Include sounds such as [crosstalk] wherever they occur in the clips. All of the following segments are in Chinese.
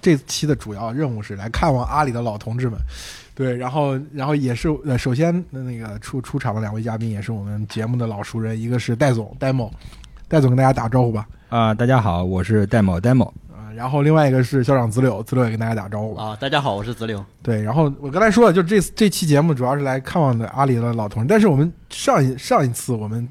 这期的主要任务是来看望阿里的老同志们，对，然后然后也是呃，首先呃那个出出场的两位嘉宾也是我们节目的老熟人，一个是戴总戴某，戴总跟大家打招呼吧。啊，大家好，我是戴某戴某。啊，然后另外一个是校长子柳，子柳也跟大家打招呼吧。啊，大家好，我是子柳。对，然后我刚才说了，就这这期节目主要是来看望的阿里的老同志，但是我们上一上一次我们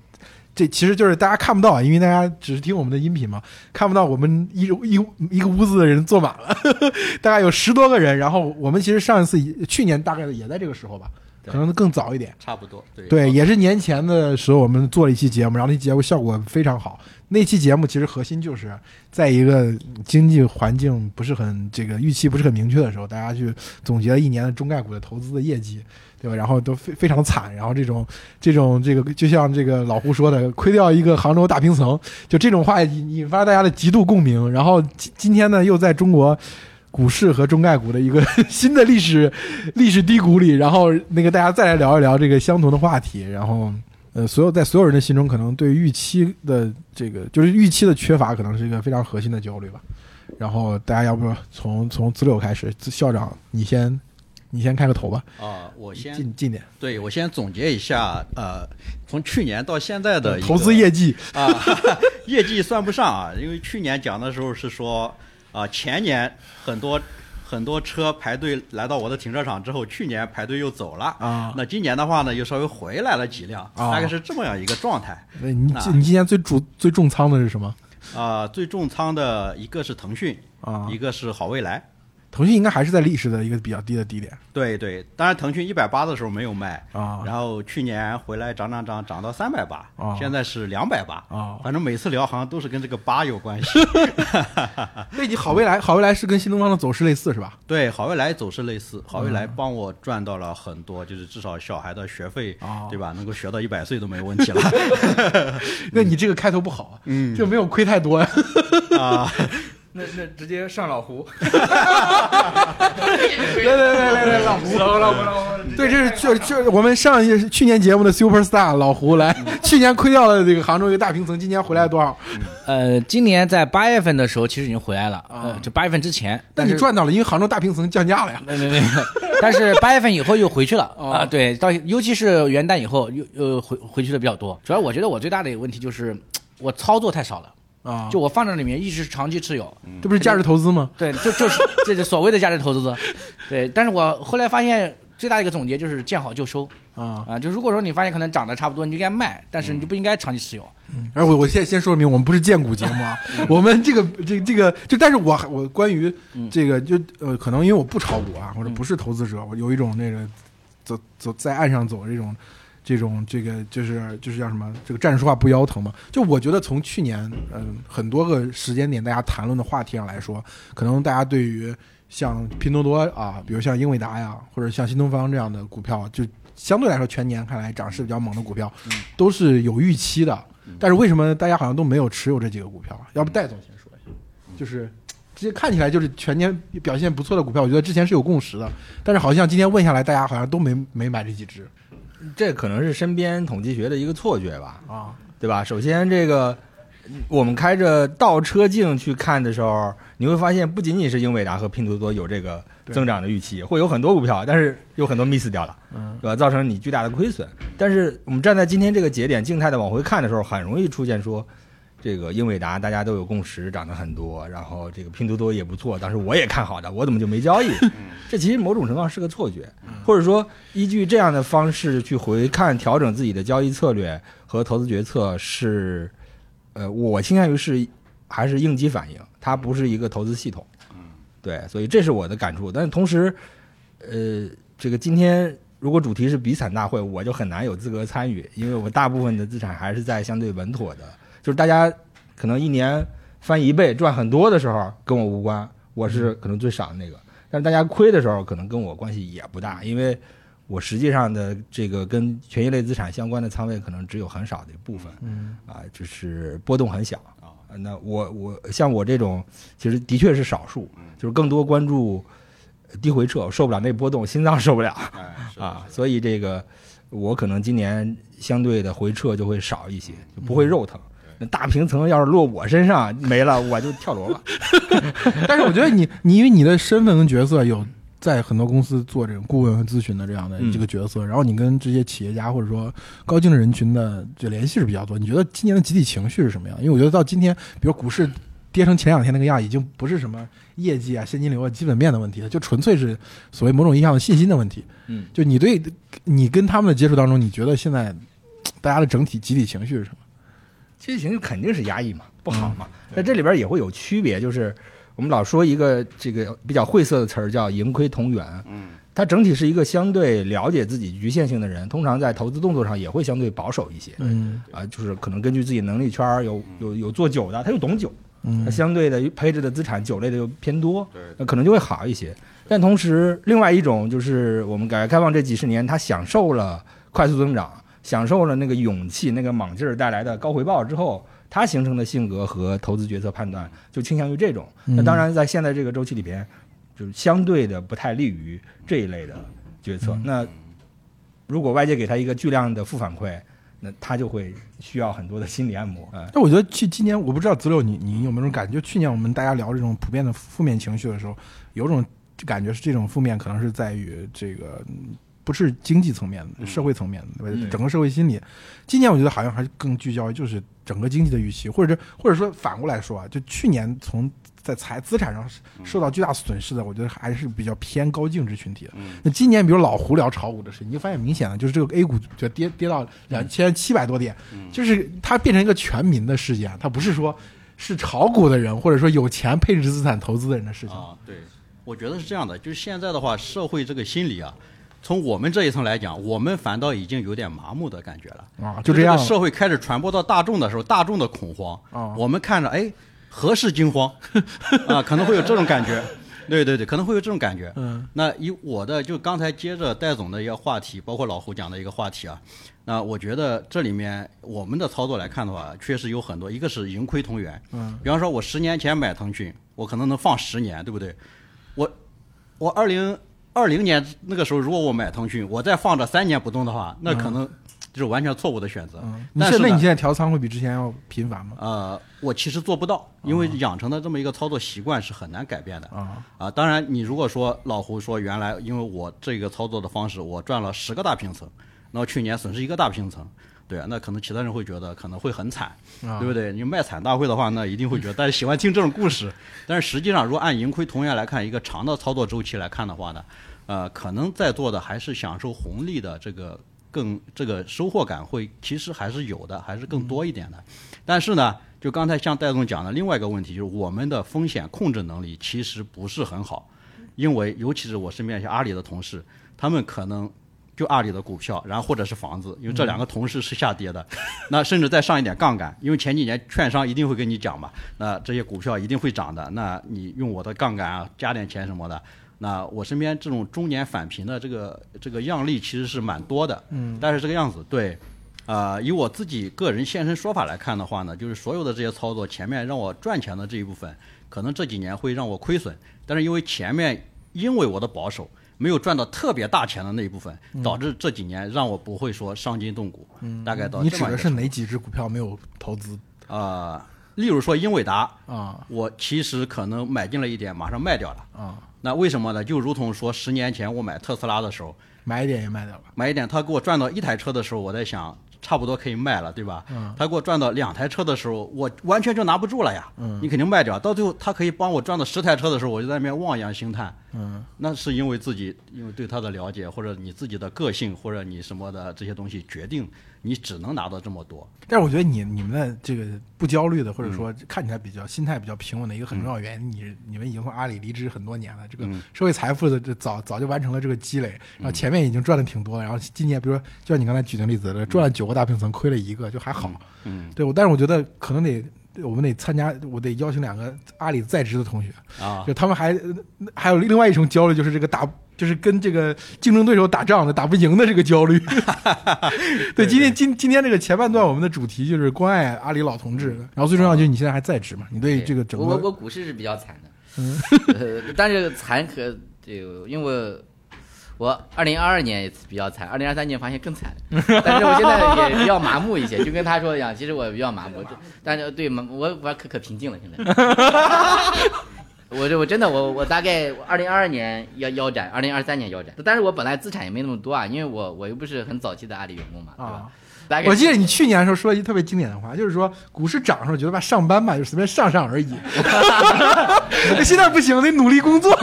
这其实就是大家看不到，因为大家只是听我们的音频嘛，看不到我们一一一个屋子的人坐满了，[laughs] 大概有十多个人。然后我们其实上一次去年大概也在这个时候吧，可能更早一点。差不多，对对，也是年前的时候我们做了一期节目，然后那节目效果非常好。那期节目其实核心就是在一个经济环境不是很这个预期不是很明确的时候，大家去总结了一年的中概股的投资的业绩，对吧？然后都非非常惨，然后这种 [laughs] 这种这个就像这个老胡说的，亏掉一个杭州大平层，就这种话引发大家的极度共鸣。然后今今天呢，又在中国。股市和中概股的一个新的历史历史低谷里，然后那个大家再来聊一聊这个相同的话题，然后呃，所有在所有人的心中，可能对预期的这个就是预期的缺乏，可能是一个非常核心的焦虑吧。然后大家要不从从资柳开始，校长你先你先开个头吧，啊，我先近近点，对我先总结一下，呃，从去年到现在的投资业绩啊，[laughs] 业绩算不上啊，因为去年讲的时候是说啊，前年很多很多车排队来到我的停车场之后，去年排队又走了啊那今年的话呢，又稍微回来了几辆，啊大概是这么样一个状态。那你那你今年最主最重仓的是什么啊、最重仓的一个是腾讯，啊一？个是好未来。腾讯应该还是在历史的一个比较低的低点对对，当然腾讯一百八的时候没有卖，啊然后去年回来涨涨涨涨到三百八啊，现在是两百八。啊。反正每次聊好像都是跟这个八有关系。[laughs] 那你好未来好未来是跟新东方的走势类似是吧？对，好未来走势类似，好未来嗯帮我赚到了很多，就是至少小孩的学费，啊对吧？能够学到一百岁都没问题了 [laughs] 那你这个开头不好就没有亏太多呀。啊。那那直接上老胡，[laughs] 来来来来来，老胡，老胡老胡老胡，对，这是就就我们上一去年节目的 super star 老胡来，[laughs] 去年亏掉了这个杭州一个大平层，今年回来多少？呃，今年在八月份的时候其实已经回来了，啊。呃，就八月份之前，那但是你赚到了，因为杭州大平层降价了呀。没没没，[laughs] 但是八月份以后又回去了哦。啊、对，到尤其是元旦以后又又回回去的比较多。主要我觉得我最大的一个问题就是我操作太少了，啊，就我放在里面一直是长期持有，这不是价值投资吗？对，就就是这是所谓的价值投资，对。但是我后来发现最大的一个总结就是见好就收。啊，啊，就如果说你发现可能涨得差不多，你就应该卖，但是你就不应该长期持有。而我我现在先说明，我们不是荐股节目啊，我们这个这这个就，但是我我关于这个就呃，可能因为我不炒股啊，或者不是投资者，我有一种那个走走在岸上走这种。这种这个就是就是叫什么？这个站着说话不腰疼嘛？就我觉得从去年嗯、很多个时间点大家谈论的话题上来说，可能大家对于像拼多多啊，比如像英伟达呀，或者像新东方这样的股票，就相对来说全年看来涨势比较猛的股票，都是有预期的。但是为什么大家好像都没有持有这几个股票啊？要不戴总先说一下，就是这些看起来就是全年表现不错的股票，我觉得之前是有共识的，但是好像今天问下来，大家好像都没没买这几只这可能是身边统计学的一个错觉吧，啊对吧？首先，这个我们开着倒车镜去看的时候，你会发现不仅仅是英伟达和拼多多有这个增长的预期，会有很多股票，但是有很多 miss 掉了，嗯对吧？造成你巨大的亏损。但是我们站在今天这个节点，静态的往回看的时候，很容易出现说。这个英伟达大家都有共识，涨得很多，然后这个拼多多也不错，当时我也看好的，我怎么就没交易？这其实某种程度上是个错觉，或者说依据这样的方式去回看调整自己的交易策略和投资决策是，呃，我倾向于是还是应激反应，它不是一个投资系统。对，所以这是我的感触。但是同时，呃，这个今天如果主题是比惨大会，我就很难有资格参与，因为我大部分的资产还是在相对稳妥的，就是大家可能一年翻一倍赚很多的时候跟我无关，我是可能最少的那个。但是大家亏的时候，可能跟我关系也不大，因为我实际上的这个跟权益类资产相关的仓位可能只有很少的一部分，嗯啊，就是波动很小啊。那我我像我这种，其实的确是少数，就是更多关注低回撤，受不了那波动，心脏受不了哎，啊，所以这个我可能今年相对的回撤就会少一些，就不会肉疼。那大平层要是落我身上没了，我就跳楼了。[laughs] 但是我觉得你你因为你的身份跟角色有在很多公司做这种顾问和咨询的这样的嗯这个角色，然后你跟这些企业家或者说高净值人群的这联系是比较多。你觉得今年的集体情绪是什么样？因为我觉得到今天，比如股市跌成前两天那个样，已经不是什么业绩啊、现金流啊、基本面的问题了，就纯粹是所谓某种意义上的信心的问题。嗯，就你对你跟他们的接触当中，你觉得现在大家的整体集体情绪是什么？这情绪肯定是压抑嘛，不好嘛。嗯在这里边也会有区别，就是我们老说一个这个比较晦涩的词儿叫盈亏同源。嗯，他整体是一个相对了解自己局限性的人，通常在投资动作上也会相对保守一些。嗯啊，就是可能根据自己能力圈儿有有有做酒的，他又懂酒，他嗯相对的配置的资产酒类的又偏多，对那可能就会好一些。但同时，另外一种就是我们改革开放这几十年，他享受了快速增长，享受了那个勇气、那个莽劲儿带来的高回报之后，他形成的性格和投资决策判断就倾向于这种。那嗯当然，在现在这个周期里边，就是相对的不太利于这一类的决策。嗯那如果外界给他一个巨量的负反馈，那他就会需要很多的心理按摩。哎，但我觉得去今年，我不知道子六你你有没有这种感觉？就去年我们大家聊这种普遍的负面情绪的时候，有种感觉是这种负面可能是在于这个嗯不是经济层面的、嗯。社会层面的，对吧？嗯。整个社会心理。今年我觉得好像还是更聚焦于就是整个经济的预期，或者或者说反过来说啊，就去年从在财资产上受到巨大损失的，我觉得还是比较偏高净值群体的。嗯。那今年比如老胡聊炒股的事，你就发现明显的就是这个 A 股就跌跌到两千七百多点，嗯。就是它变成一个全民的事件，它不是说是炒股的人或者说有钱配置资产投资的人的事情。啊，对，我觉得是这样的，就是现在的话，社会这个心理啊，从我们这一层来讲，我们反倒已经有点麻木的感觉了。啊，就这样个社会开始传播到大众的时候，大众的恐慌，啊我们看着哎，何事惊慌 [laughs] 啊？可能会有这种感觉。对对对，可能会有这种感觉。嗯那以我的就刚才接着戴总的一个话题，包括老胡讲的一个话题啊，那我觉得这里面我们的操作来看的话，确实有很多，一个是盈亏同源。嗯比方说，我十年前买腾讯，我可能能放十年，对不对？我我二零二零年那个时候，如果我买腾讯，我再放着三年不动的话，那可能就是完全错误的选择。嗯，但是那你现在调仓会比之前要频繁吗？呃，我其实做不到，因为养成的这么一个操作习惯是很难改变的。啊啊，当然，你如果说老胡说原来因为我这个操作的方式，我赚了十个大平层，那去年损失一个大平层，对啊，那可能其他人会觉得可能会很惨，啊对不对？你卖惨大会的话，那一定会觉得大家喜欢听这种故事。[laughs] 但是实际上，如果按盈亏同源来看，一个长的操作周期来看的话呢，呃，可能在座的还是享受红利的这个更这个收获感会其实还是有的，还是更多一点的。但是呢，就刚才像戴总讲的另外一个问题，就是我们的风险控制能力其实不是很好，因为尤其是我身边一些阿里的同事，他们可能。就阿里的股票，然后或者是房子，因为这两个同时是下跌的，[laughs] 那甚至再上一点杠杆，因为前几年券商一定会跟你讲嘛，那这些股票一定会涨的，那你用我的杠杆啊，加点钱什么的，那我身边这种中年返贫的这个这个样例其实是蛮多的，嗯，但是这个样子对，啊，以我自己个人现身说法来看的话呢，就是所有的这些操作，前面让我赚钱的这一部分，可能这几年会让我亏损，但是因为前面因为我的保守。没有赚到特别大钱的那一部分，导致这几年让我不会说伤筋动骨，嗯大概到你指的是哪几只股票没有投资啊、例如说英伟达，啊我其实可能买进了一点，马上卖掉了。啊？那为什么呢？就如同说十年前我买特斯拉的时候，买一点也卖掉了。买一点，他给我赚到一台车的时候，我在想差不多可以卖了，对吧？嗯他给我赚到两台车的时候，我完全就拿不住了呀。嗯你肯定卖掉，到最后他可以帮我赚到十台车的时候，我就在那边望洋兴叹。嗯那是因为自己因为对他的了解，或者你自己的个性，或者你什么的这些东西，决定你只能拿到这么多。但是我觉得你你们的这个不焦虑的，或者嗯。说看起来比较心态比较平稳的一个很重要原因，你你们已经从阿里离职很多年了，这个嗯。社会财富的这早早就完成了这个积累，然后前面已经赚的挺多了，然后今年比如说就像你刚才举的例子，赚了九个大平层，亏了一个就还好。嗯。对，我但是我觉得可能得我们得参加，我得邀请两个阿里在职的同学，啊。就他们还还有另外一种焦虑，就是这个打，就是跟这个竞争对手打仗的打不赢的这个焦虑。[laughs] 对，今天今今天这个前半段我们的主题就是关爱阿里老同志，然后最重要就是你现在还在职嘛，你对这个整个我我我股市是比较惨的，嗯。呃，[laughs] 但是惨可这个，因为我二零二二年也比较惨，二零二三年发现更惨，[laughs] 但是我现在也比较麻木一些，就跟他说的一样，其实我比较麻木，但是对麻我我可可平静了现在。[laughs] 我这我真的我我大概二零二二年腰腰斩，二零二三年腰斩，但是我本来资产也没那么多啊，因为我我又不是很早期的阿里员工嘛，对吧啊？我记得你去年的时候说一句特别经典的话，就是说股市涨的时候觉得吧上班吧就随便上上而已，[laughs] 现在不行，得努力工作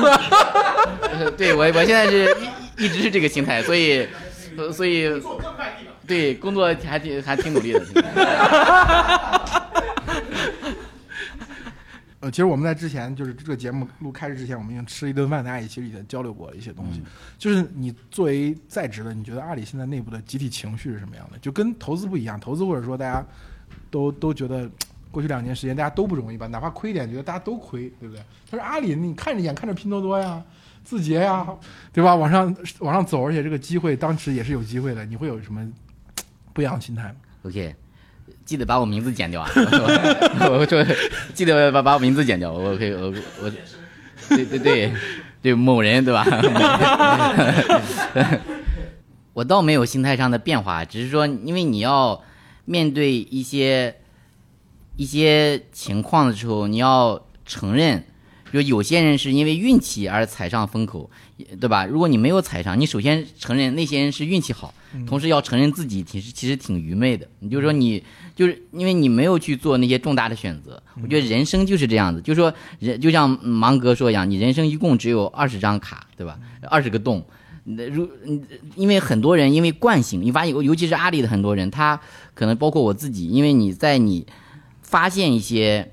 对我我现在是一 [laughs] 一直是这个心态，所以呃所以对工作还挺还挺努力的。[laughs] 呃，其实我们在之前就是这个节目录开始之前，我们已经吃了一顿饭，大家也其实已经交流过一些东西。就是你作为在职的，你觉得阿里现在内部的集体情绪是什么样的？就跟投资不一样，投资或者说大家都都觉得过去两年时间大家都不容易吧，哪怕亏一点，觉得大家都亏，对不对？但是阿里，你看着眼看着拼多多呀、字节呀，对吧？往上往上走，而且这个机会当时也是有机会的，你会有什么不一样的心态吗？OK，记得把我名字剪掉啊！我 [laughs] 我说记得把把我名字剪掉，我可以我我对对对对某人对吧？[laughs] 我倒没有心态上的变化，只是说因为你要面对一些一些情况的时候，你要承认。就有些人是因为运气而踩上风口，对吧？如果你没有踩上，你首先承认那些人是运气好，同时要承认自己其实其实挺愚昧的。你就说你就是因为你没有去做那些重大的选择。我觉得人生就是这样子，就是说人就像芒格说一样，你人生一共只有二十张卡，对吧？二十个洞。那如嗯因为很多人因为惯性，你发现尤其是阿里的很多人，他可能包括我自己，因为你在你发现一些。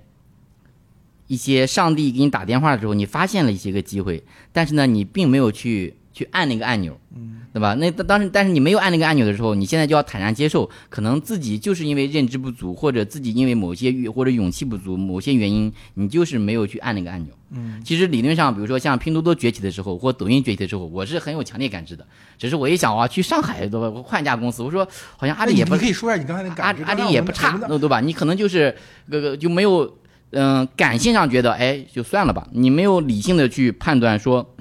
一些上帝给你打电话的时候，你发现了一些个机会，但是呢，你并没有去去按那个按钮，嗯，对吧？那当时，但是你没有按那个按钮的时候，你现在就要坦然接受，可能自己就是因为认知不足，或者自己因为某些欲或者勇气不足，某些原因，你就是没有去按那个按钮。嗯，其实理论上，比如说像拼多多崛起的时候，或抖音崛起的时候，我是很有强烈感知的。只是我一想啊，去上海对吧？我换一家公司，我说好像阿里也不你可以说一下你刚才的阿感知。阿里也不差，那对对吧？你可能就是个个就没有，嗯、感性上觉得，哎，就算了吧。你没有理性的去判断说，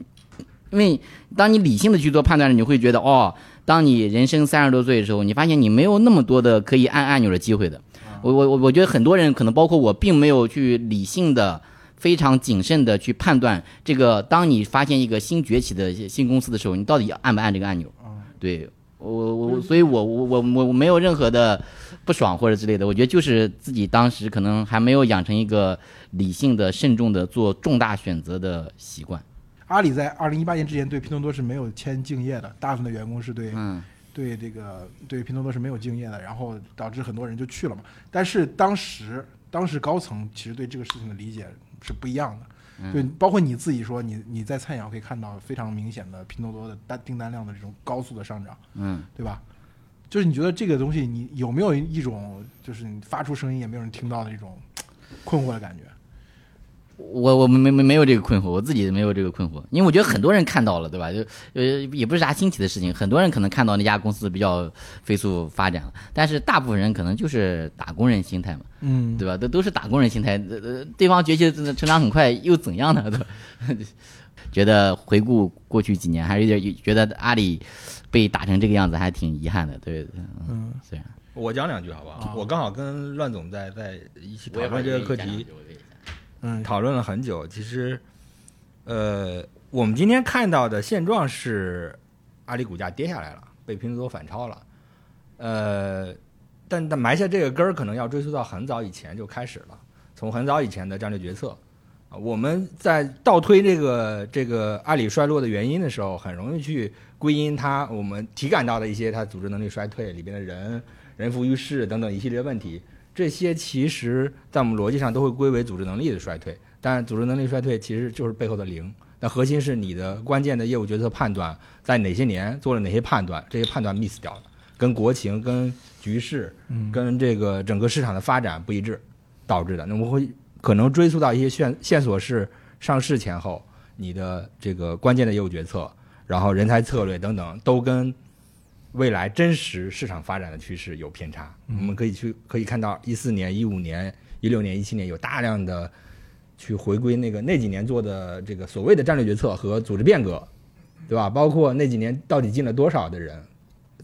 因为当你理性的去做判断，你会觉得，哦，当你人生三十多岁的时候，你发现你没有那么多的可以按按钮的机会的。我我我我觉得很多人可能包括我，并没有去理性的。非常谨慎的去判断这个，当你发现一个新崛起的新公司的时候，你到底按不按这个按钮？对我我我，所以我我我我我没有任何的不爽或者之类的，我觉得就是自己当时可能还没有养成一个理性的、慎重的做重大选择的习惯。阿里在二零一八年之前对拼多多是没有签竞业的，大部分的员工是对、嗯对这个对拼多多是没有竞业的，然后导致很多人就去了嘛。但是当时当时高层其实对这个事情的理解是不一样的，对，包括你自己说你你在菜鸟可以看到非常明显的拼多多的单订单量的这种高速的上涨，嗯，对吧？就是你觉得这个东西，你有没有一种就是你发出声音也没有人听到的一种困惑的感觉？我我没没没有这个困惑，我自己没有这个困惑，因为我觉得很多人看到了，对吧？就呃也不是啥新奇的事情，很多人可能看到那家公司比较飞速发展了，但是大部分人可能就是打工人心态嘛，嗯，对吧？都都是打工人心态，呃呃，对方崛起成长很快又怎样呢？[laughs] 对吧？[laughs] 觉得回顾过去几年，还是有点觉得阿里被打成这个样子，还挺遗憾的。对，嗯，虽然我讲两句好不好？啊我刚好跟乱总在在一起讨论这个课题，嗯，讨论了很久。其实，呃，我们今天看到的现状是，阿里股价跌下来了，被拼多多反超了。呃，但但埋下这个根儿，可能要追溯到很早以前就开始了，从很早以前的战略决策。我们在倒推这个这个阿里衰落的原因的时候，很容易去归因它我们体感到的一些它组织能力衰退里边的人人浮于事等等一系列问题。这些其实在我们逻辑上都会归为组织能力的衰退，但组织能力衰退其实就是背后的零。那核心是你的关键的业务决策判断在哪些年做了哪些判断，这些判断 miss 掉了，跟国情、跟局势、跟这个整个市场的发展不一致导致的。那我们会可能追溯到一些线线索是上市前后你的这个关键的业务决策，然后人才策略等等都跟未来真实市场发展的趋势有偏差。我们可以去可以看到，一四年、一五年、一六年、一七年有大量的去回归那个那几年做的这个所谓的战略决策和组织变革对吧？包括那几年到底进了多少的人，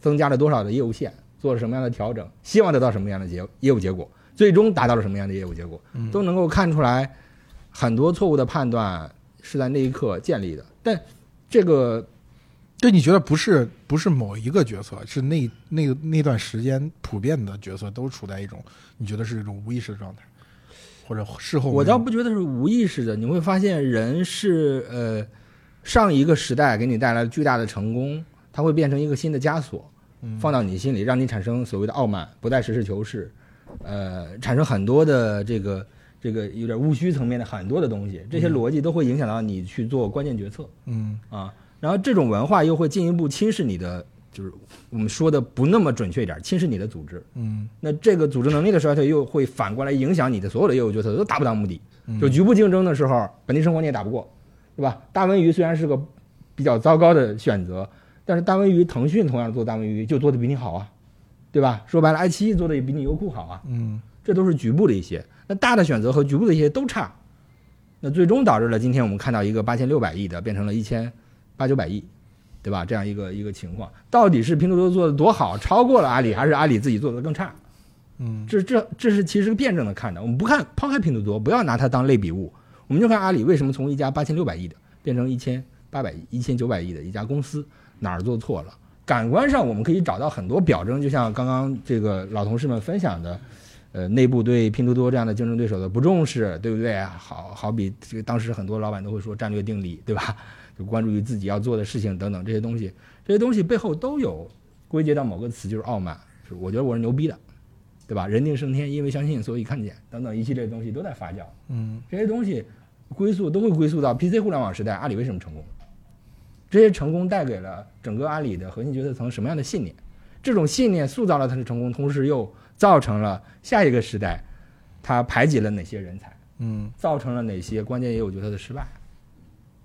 增加了多少的业务线，做了什么样的调整，希望得到什么样的结业务结果，最终达到了什么样的业务结果，都能够看出来，很多错误的判断是在那一刻建立的。但这个就你觉得不是不是某一个角色，是那那那段时间普遍的角色都处在一种你觉得是一种无意识的状态，或者事后我倒不觉得是无意识的，你会发现人是呃，上一个时代给你带来巨大的成功，它会变成一个新的枷锁，放到你心里，让你产生所谓的傲慢，不再实事求是，呃，产生很多的这个这个有点务虚层面的很多的东西，这些逻辑都会影响到你去做关键决策。嗯。啊。然后这种文化又会进一步侵蚀你的，就是我们说的不那么准确一点，侵蚀你的组织。嗯那这个组织能力的衰退又会反过来影响你的所有的业务决策，都达不到目的。就局部竞争的时候，本地生活你也打不过，对吧？大文娱虽然是个比较糟糕的选择，但是大文娱腾讯同样做大文娱就做的比你好啊，对吧？说白了，爱奇艺做的也比你优酷好啊，嗯这都是局部的一些。那大的选择和局部的一些都差，那最终导致了今天我们看到一个八千六百亿的变成了一千八九百亿，对吧？这样一个一个情况，到底是拼多多做的多好，超过了阿里，还是阿里自己做的更差？嗯这这这是其实辩证的看的。我们不看抛开拼多多，不要拿它当类比物，我们就看阿里为什么从一家八千六百亿的变成一千八百亿、一千九百亿的一家公司，哪儿做错了？感官上我们可以找到很多表征，就像刚刚这个老同事们分享的，呃，内部对拼多多这样的竞争对手的不重视，对不对？好好比这个当时很多老板都会说战略定力，对吧？就关注于自己要做的事情等等这些东西，这些东西背后都有归结到某个词，就是傲慢，是我觉得我是牛逼的。对吧？人定胜天，因为相信，所以看见，等等一系列东西都在发酵。嗯这些东西归宿都会归宿到 PC 互联网时代，阿里为什么成功？这些成功带给了整个阿里的核心决策层什么样的信念？这种信念塑造了他的成功，同时又造成了下一个时代，他排挤了哪些人才，嗯造成了哪些关键业务决策的失败，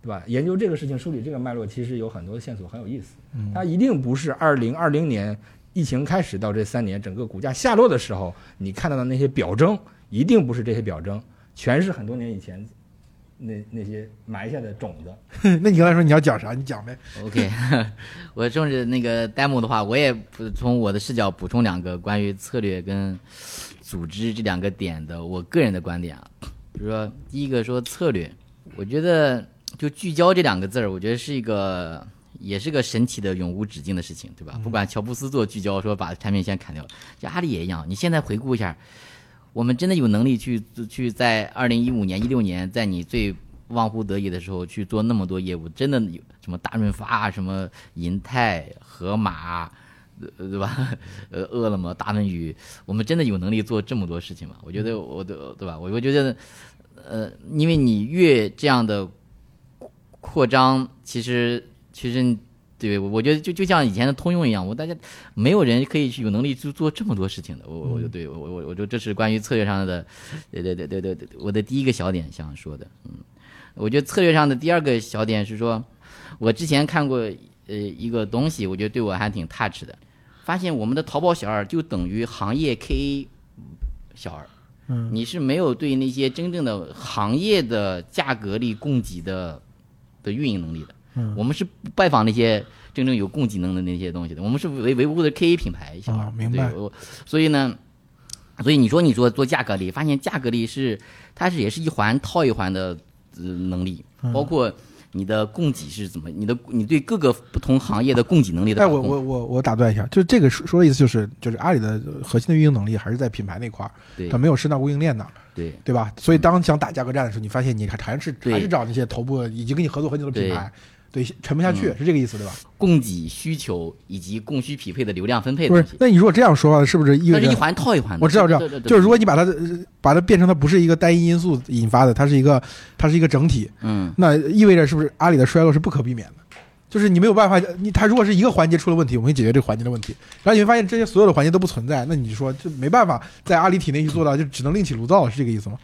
对吧？研究这个事情，梳理这个脉络，其实有很多的线索，很有意思。它一定不是二零二零年疫情开始到这三年整个股价下落的时候，你看到的那些表征，一定不是这些表征，全是很多年以前那那些埋下的种子。[laughs] 那你刚才说你要讲啥？你讲呗。OK，[laughs] 我顺着那个 demo 的话，我也从我的视角补充两个关于策略跟组织这两个点的我个人的观点啊。比如说，第一个说策略，我觉得就聚焦这两个字儿，我觉得是一个也是个神奇的永无止境的事情，对吧？不管乔布斯做聚焦，说把产品线砍掉，就阿里也一样。你现在回顾一下，我们真的有能力去去在二零一五年、一六年，在你最忘乎得意的时候去做那么多业务，真的有什么大润发、什么银泰、盒马，呃对吧？[laughs] 呃，饿了么、大文娱，我们真的有能力做这么多事情吗？我觉得我的对吧？我我觉得，呃，因为你越这样的扩张，其实其实。对，我我觉得就就像以前的通用一样，我大家没有人可以去有能力去做这么多事情的。我我就对我我我就这是关于策略上的，对对对对对对，我的第一个小点想说的，嗯，我觉得策略上的第二个小点是说，我之前看过呃一个东西，我觉得对我还挺 touch 的，发现我们的淘宝小二就等于行业 KA 小二，嗯你是没有对那些真正的行业的价格力供给的的运营能力的。嗯。我们是不拜访那些真正有供给能的那些东西的，我们是维维护的 KA 品牌小二啊明白。所以呢，所以你说你说做价格力，发现价格力是它是也是一环套一环的呃能力，嗯。包括你的供给是怎么，你的你对各个不同行业的供给能力的哎，我我我我打断一下，就是这个说说的意思就是，就是阿里的核心的运营能力还是在品牌那块儿，对。它没有深到供应链那儿，对。对吧？所以当想打价格战的时候，你发现你还还是还是找那些头部已经跟你合作很久的品牌，对，沉不下去，嗯是这个意思对吧？供给需求以及供需匹配的流量分配不是的东西，，那你如果这样说话，是不是意味着一环套一环的。我知道，知道就是如果你把它呃把它变成它不是一个单一因素引发的，它是一个它是一个整体，嗯，那意味着是不是阿里的衰落是不可避免的？就是你没有办法，你它如果是一个环节出了问题，我们会解决这个环节的问题，然后你会发现这些所有的环节都不存在，那你说就没办法在阿里体内去做到，就只能另起炉灶，是这个意思吗？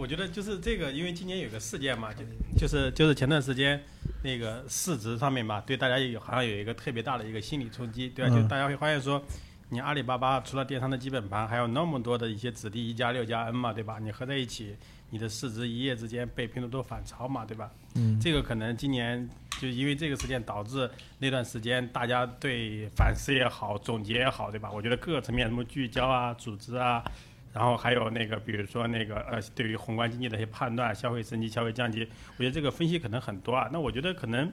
我觉得就是这个，因为今年有个事件嘛，就就是就是前段时间那个市值上面嘛，对大家有好像有一个特别大的一个心理冲击，对吧？嗯就大家会发现说，你阿里巴巴除了电商的基本盘，还有那么多的一些子弟一加六加 N 嘛，对吧？你合在一起，你的市值一夜之间被拼多多反超嘛，对吧？嗯这个可能今年就因为这个事件导致那段时间大家对反思也好，总结也好，对吧？我觉得各个层面什么聚焦啊、组织啊，然后还有那个比如说那个呃，对于宏观经济的一些判断，消费升级、消费降级，我觉得这个分析可能很多啊。那我觉得可能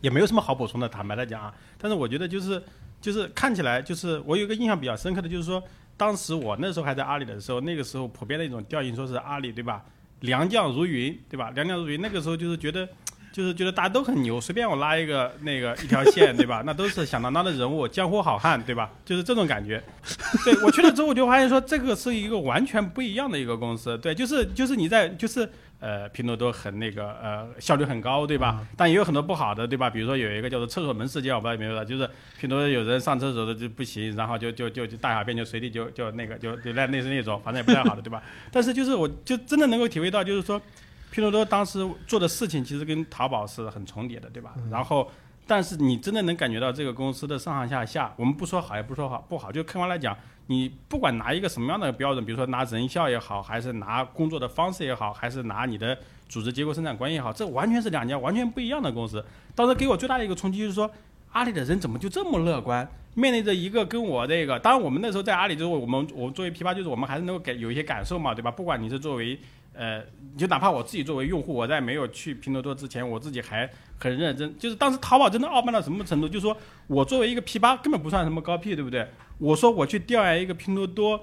也没有什么好补充的，坦白来讲啊。但是我觉得就是就是看起来就是我有一个印象比较深刻的就是说，当时我那时候还在阿里的时候，那个时候普遍的一种调性说是阿里对吧？良将如云，对吧？良将如云，那个时候就是觉得，就是觉得大家都很牛，随便我拉一个那个一条线，对吧？那都是响当当的人物，江湖好汉，对吧？就是这种感觉。对我去了之后，我就发现说，这个是一个完全不一样的一个公司。对，就是就是你在就是呃，拼多多很那个呃效率很高，对吧？但也有很多不好的，对吧？比如说有一个叫做厕所门事件，我不知道有没有，就是拼多多有人上厕所的就不行，然后就就就就大小便就随地就就那个就就那类似那种，反正也不太好的，对吧？[laughs] 但是就是我就真的能够体会到，就是说。拼多多当时做的事情其实跟淘宝是很重叠的，对吧？然后，但是你真的能感觉到这个公司的上上下下，我们不说好也不说好不好，就客观来讲，你不管拿一个什么样的标准，比如说拿人效也好，还是拿工作的方式也好，还是拿你的组织结构、生产关系也好，这完全是两家完全不一样的公司。当时给我最大的一个冲击就是说，阿里的人怎么就这么乐观？面对着一个跟我这个，当然我们那时候在阿里，就是我们我作为批发，就是我们还是能够给有一些感受嘛，对吧？不管你是作为呃，就哪怕我自己作为用户，我在没有去拼多多之前，我自己还很认真。就是当时淘宝真的傲慢到什么程度？就是说我作为一个 P 八，根本不算什么高 P，对不对？我说我去调研一个拼多多，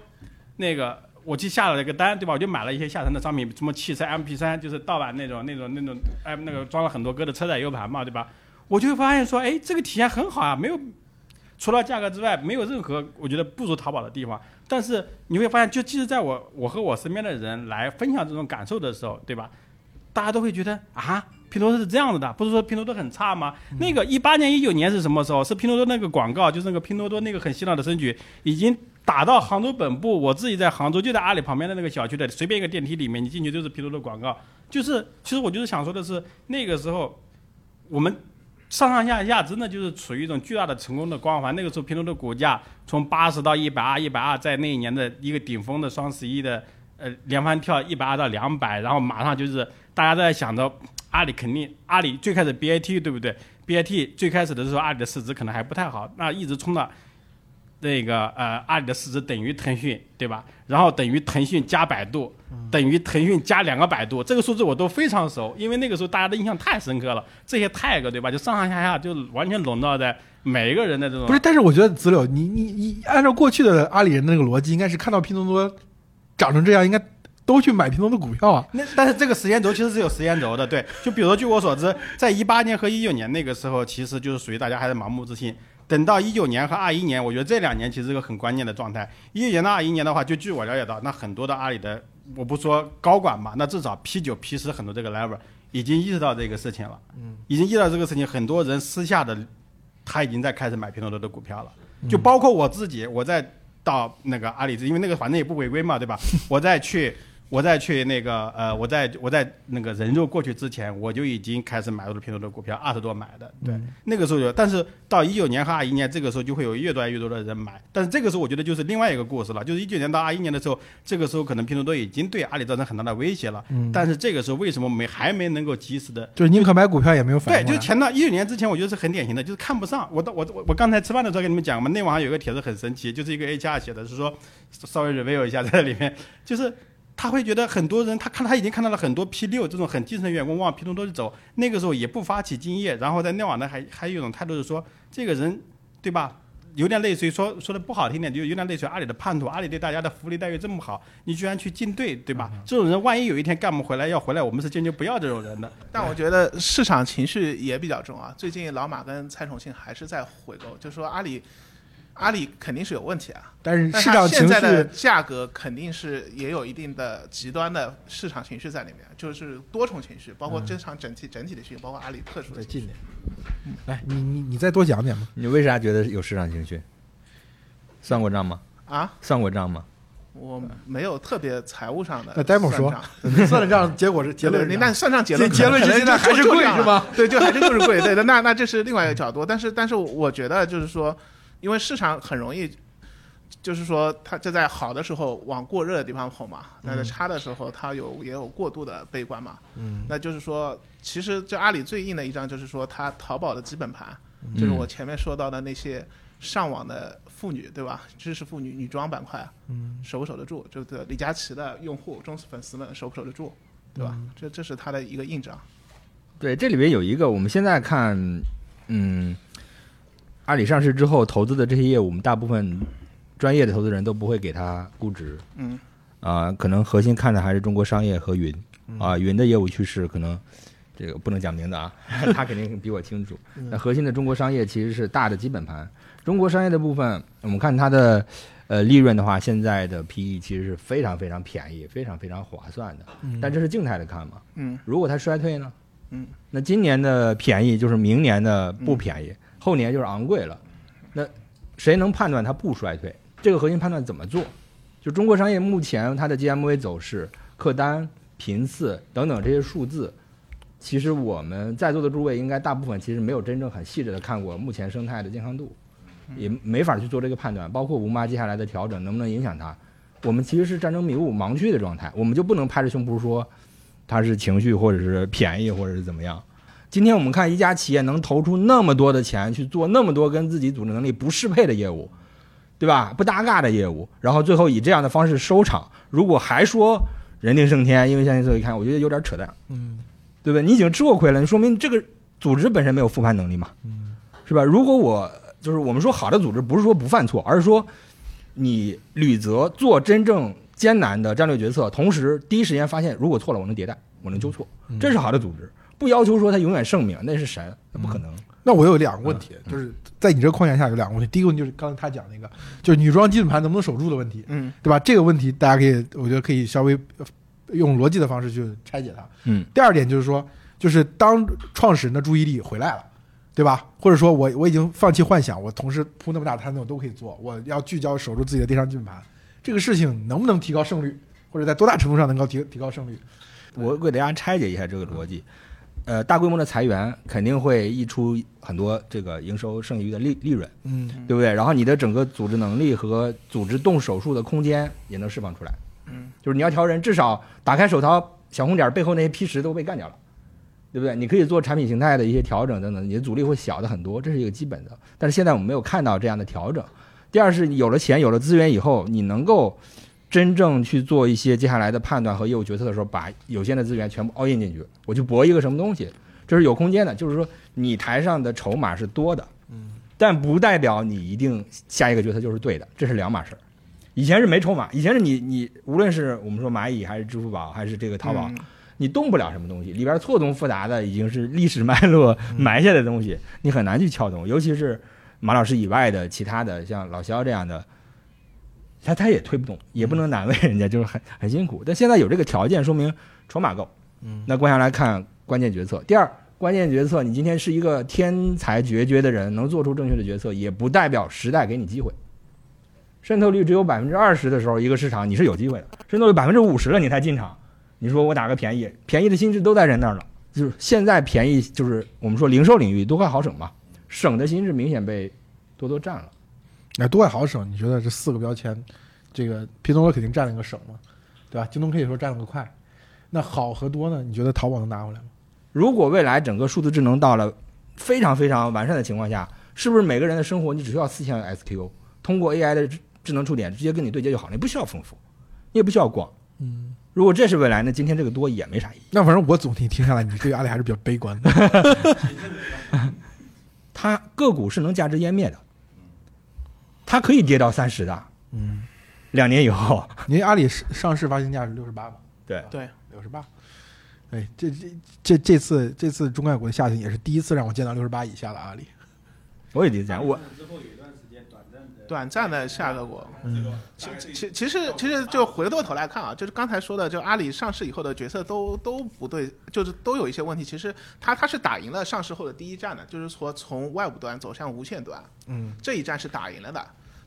那个我去下了一个单，对吧？我就买了一些下沉的商品，什么汽车 MP 三，就是盗版那种、那种、那种，哎，那个装了很多歌的车载 U 盘嘛，对吧？我就会发现说，哎，这个体验很好啊，没有。除了价格之外，没有任何我觉得不如淘宝的地方。但是你会发现，就即使在我我和我身边的人来分享这种感受的时候，对吧？大家都会觉得啊，拼多多是这样子的，不是说拼多多很差吗？那个一八年、一九年是什么时候？是拼多多那个广告，就是那个拼多多那个很洗脑的声曲，已经打到杭州本部。我自己在杭州，就在阿里旁边的那个小区的随便一个电梯里面，你进去就是拼多多广告。就是，其实我就是想说的是，那个时候我们。上上下下真的就是处于一种巨大的成功的光环。那个时候，拼多多股价从八十到一百二，一百二在那一年的一个顶峰的双十一的呃连番跳一百二到两百，然后马上就是大家都在想着阿里肯定阿里最开始 BAT 对不对？BAT 最开始的时候阿里的市值可能还不太好，那一直冲到。那个呃，阿里的市值等于腾讯，对吧？然后等于腾讯加百度，等于腾讯加两个百度，这个数字我都非常熟，因为那个时候大家的印象太深刻了。这些 tag 对吧？就上上下下就完全笼罩在每一个人的这种。不是，但是我觉得子柳，你你你按照过去的阿里人的那个逻辑，应该是看到拼多多涨成这样，应该都去买拼多多股票啊。[laughs] 那但是这个时间轴其实是有时间轴的，对。就比如说，据我所知，在一八年和一九年那个时候，其实就是属于大家还是盲目自信。等到一九年和二一年，我觉得这两年其实是个很关键的状态。一九年到二一年的话，就据我了解到，那很多的阿里的，我不说高管嘛，那至少 P 九、P 十很多这个 level 已经意识到这个事情了，嗯，已经意识到这个事情，很多人私下的，他已经在开始买拼多多的股票了，就包括我自己，我在到那个阿里，因为那个反正也不违规嘛，对吧？我再去。我在去那个呃，我在我在那个人肉过去之前，我就已经开始买入了拼多多股票，二十多买的。对，那个时候有，但是到一九年和二一年这个时候就会有越来越多的人买。但是这个时候我觉得就是另外一个故事了，就是一九年到二一年的时候，这个时候可能拼多多已经对阿里造成很大的威胁了。嗯。但是这个时候为什么没还没能够及时的？就是宁可买股票也没有反应。对，就前段一九年之前，我觉得是很典型的，就是看不上。我到我我我刚才吃饭的时候跟你们讲嘛，内网上有个帖子很神奇，就是一个 HR 写的，是说稍微 review 一下在里面，就是。他会觉得很多人，他看他已经看到了很多 P 六这种很基层的员工往拼多多去走，那个时候也不发起敬业，然后在内网呢还还有一种态度是说，这个人，对吧？有点类似于说说的不好听点，就有点类似于阿里的叛徒，阿里对大家的福利待遇这么好，你居然去进队，对吧？这种人万一有一天干不回来要回来，我们是坚决不要这种人的。但我觉得市场情绪也比较重啊，最近老马跟蔡崇信还是在回购，就说阿里。阿里肯定是有问题啊，但是市场情绪的价格肯定是也有一定的极端的市场情绪在里面，就是多重情绪，包括这场整体整体的情绪，包括阿里特殊的。再近点，来，你你你再多讲点嘛？你为啥觉得有市场情绪？算过账吗？啊？算过账吗？我没有特别财务上的。那戴某说，算了账，结果是结论。您那算账结论，结论是现在还是贵是吗？对，就还是就是贵。对的，那那这是另外一个角度。但是但是我觉得就是说。因为市场很容易，就是说它就在好的时候往过热的地方跑嘛，那在嗯差的时候它有也有过度的悲观嘛。嗯那就是说，其实这阿里最硬的一张就是说它淘宝的基本盘，就是我前面说到的那些上网的妇女，对吧？知识妇女女装板块，嗯守不守得住？就对李佳琦的用户、忠实粉丝们守不守得住，对吧？嗯这这是它的一个硬仗。对，这里边有一个，我们现在看，嗯，阿里上市之后投资的这些业务，我们大部分专业的投资人都不会给它估值嗯啊、可能核心看的还是中国商业和云啊、云的业务趋势可能这个不能讲名字啊，[laughs] 他肯定比我清楚。那核心的中国商业其实是大的基本盘，中国商业的部分，我们看它的呃利润的话，现在的 PE 其实是非常非常便宜，非常非常划算的。但这是静态的看嘛，嗯如果它衰退呢？嗯，那今年的便宜就是明年的不便宜，后年就是昂贵了。那谁能判断它不衰退？这个核心判断怎么做？就中国商业目前它的 GMV 走势、客单、频次等等这些数字，其实我们在座的诸位应该大部分其实没有真正很细致的看过目前生态的健康度，也没法去做这个判断。包括吴妈接下来的调整能不能影响它，我们其实是战争迷雾、盲区的状态，我们就不能拍着胸脯说它是情绪或者是便宜或者是怎么样。今天我们看一家企业能投出那么多的钱去做那么多跟自己组织能力不适配的业务，对吧？不搭嘎的业务，然后最后以这样的方式收场。如果还说人定胜天，因为现在所以看，我觉得有点扯淡，嗯对不对？你已经吃过亏了，你说明这个组织本身没有复盘能力嘛，嗯是吧？如果我就是我们说好的组织，不是说不犯错，而是说你履责做真正艰难的战略决策，同时第一时间发现如果错了，我能迭代，我能纠错，这是好的组织。不要求说他永远圣明，那是神，那不可能。那我有两个问题，就是在你这个框架下有两个问题。第一个问题就是刚才他讲那个，就是女装基本盘能不能守住的问题，嗯对吧？这个问题大家可以，我觉得可以稍微呃用逻辑的方式去拆解它。嗯，第二点就是说，就是当创始人的注意力回来了，对吧？或者说我我已经放弃幻想，我同时铺那么大摊子我都可以做，我要聚焦守住自己的电商基本盘，这个事情能不能提高胜率，或者在多大程度上能够提提高胜率？我给大家拆解一下这个逻辑。呃，大规模的裁员肯定会溢出很多这个营收剩余的利利润，嗯对不对？然后你的整个组织能力和组织动手术的空间也能释放出来。嗯，就是你要调人，至少打开手淘小红点背后那些批十都被干掉了，对不对？你可以做产品形态的一些调整等等，你的阻力会小的很多，这是一个基本的。但是现在我们没有看到这样的调整。第二是有了钱有了资源以后，你能够真正去做一些接下来的判断和业务决策的时候，把有限的资源全部 all in 进去，我去搏一个什么东西，这是有空间的。就是说，你台上的筹码是多的，嗯，但不代表你一定下一个决策就是对的，这是两码事儿。以前是没筹码，以前是你你无论是我们说蚂蚁还是支付宝还是这个淘宝，嗯你动不了什么东西，里边错综复杂的已经是历史脉络 [laughs] 埋下的东西，你很难去撬动。尤其是马老师以外的其他的，像老肖这样的，他他也推不动，也不能难为人家，就是很很辛苦。但现在有这个条件，说明筹码够。嗯，那关下来看关键决策。第二，关键决策，你今天是一个天才决绝的人，能做出正确的决策，也不代表时代给你机会。渗透率只有百分之二十的时候，一个市场你是有机会的；渗透率百分之五十了，你才进场。你说我打个便宜，便宜的心智都在人那儿了。就是现在便宜，就是我们说零售领域多快好省嘛，省的心智明显被多多占了。那多也好省？你觉得这四个标签，这个拼多多肯定占了一个省嘛，对吧？京东可以说占了个快。那好和多呢？你觉得淘宝能拿回来吗？如果未来整个数字智能到了非常非常完善的情况下，是不是每个人的生活你只需要四千个 SKU，通过 AI 的智智能触点直接跟你对接就好了，你不需要丰富，你也不需要逛。嗯，如果这是未来，那今天这个多也没啥意义。那反正我总体听下来，你对阿里还是比较悲观的。[laughs] 它个股是能价值湮灭的，它可以跌到三十的，嗯，两年以后。您阿里上上市发行价是六十八吧？对，对，六十八。哎，这这这这次这次中概股的下行也是第一次让我见到六十八以下的阿里。我也理解。我之后有一段时间短暂的短暂的下个过。嗯其其其实其实就回过头来看啊，就是刚才说的，就阿里上市以后的决策都都不对，就是都有一些问题。其实它它是打赢了上市后的第一战的，就是说从外部端走向无线端嗯这一战是打赢了的。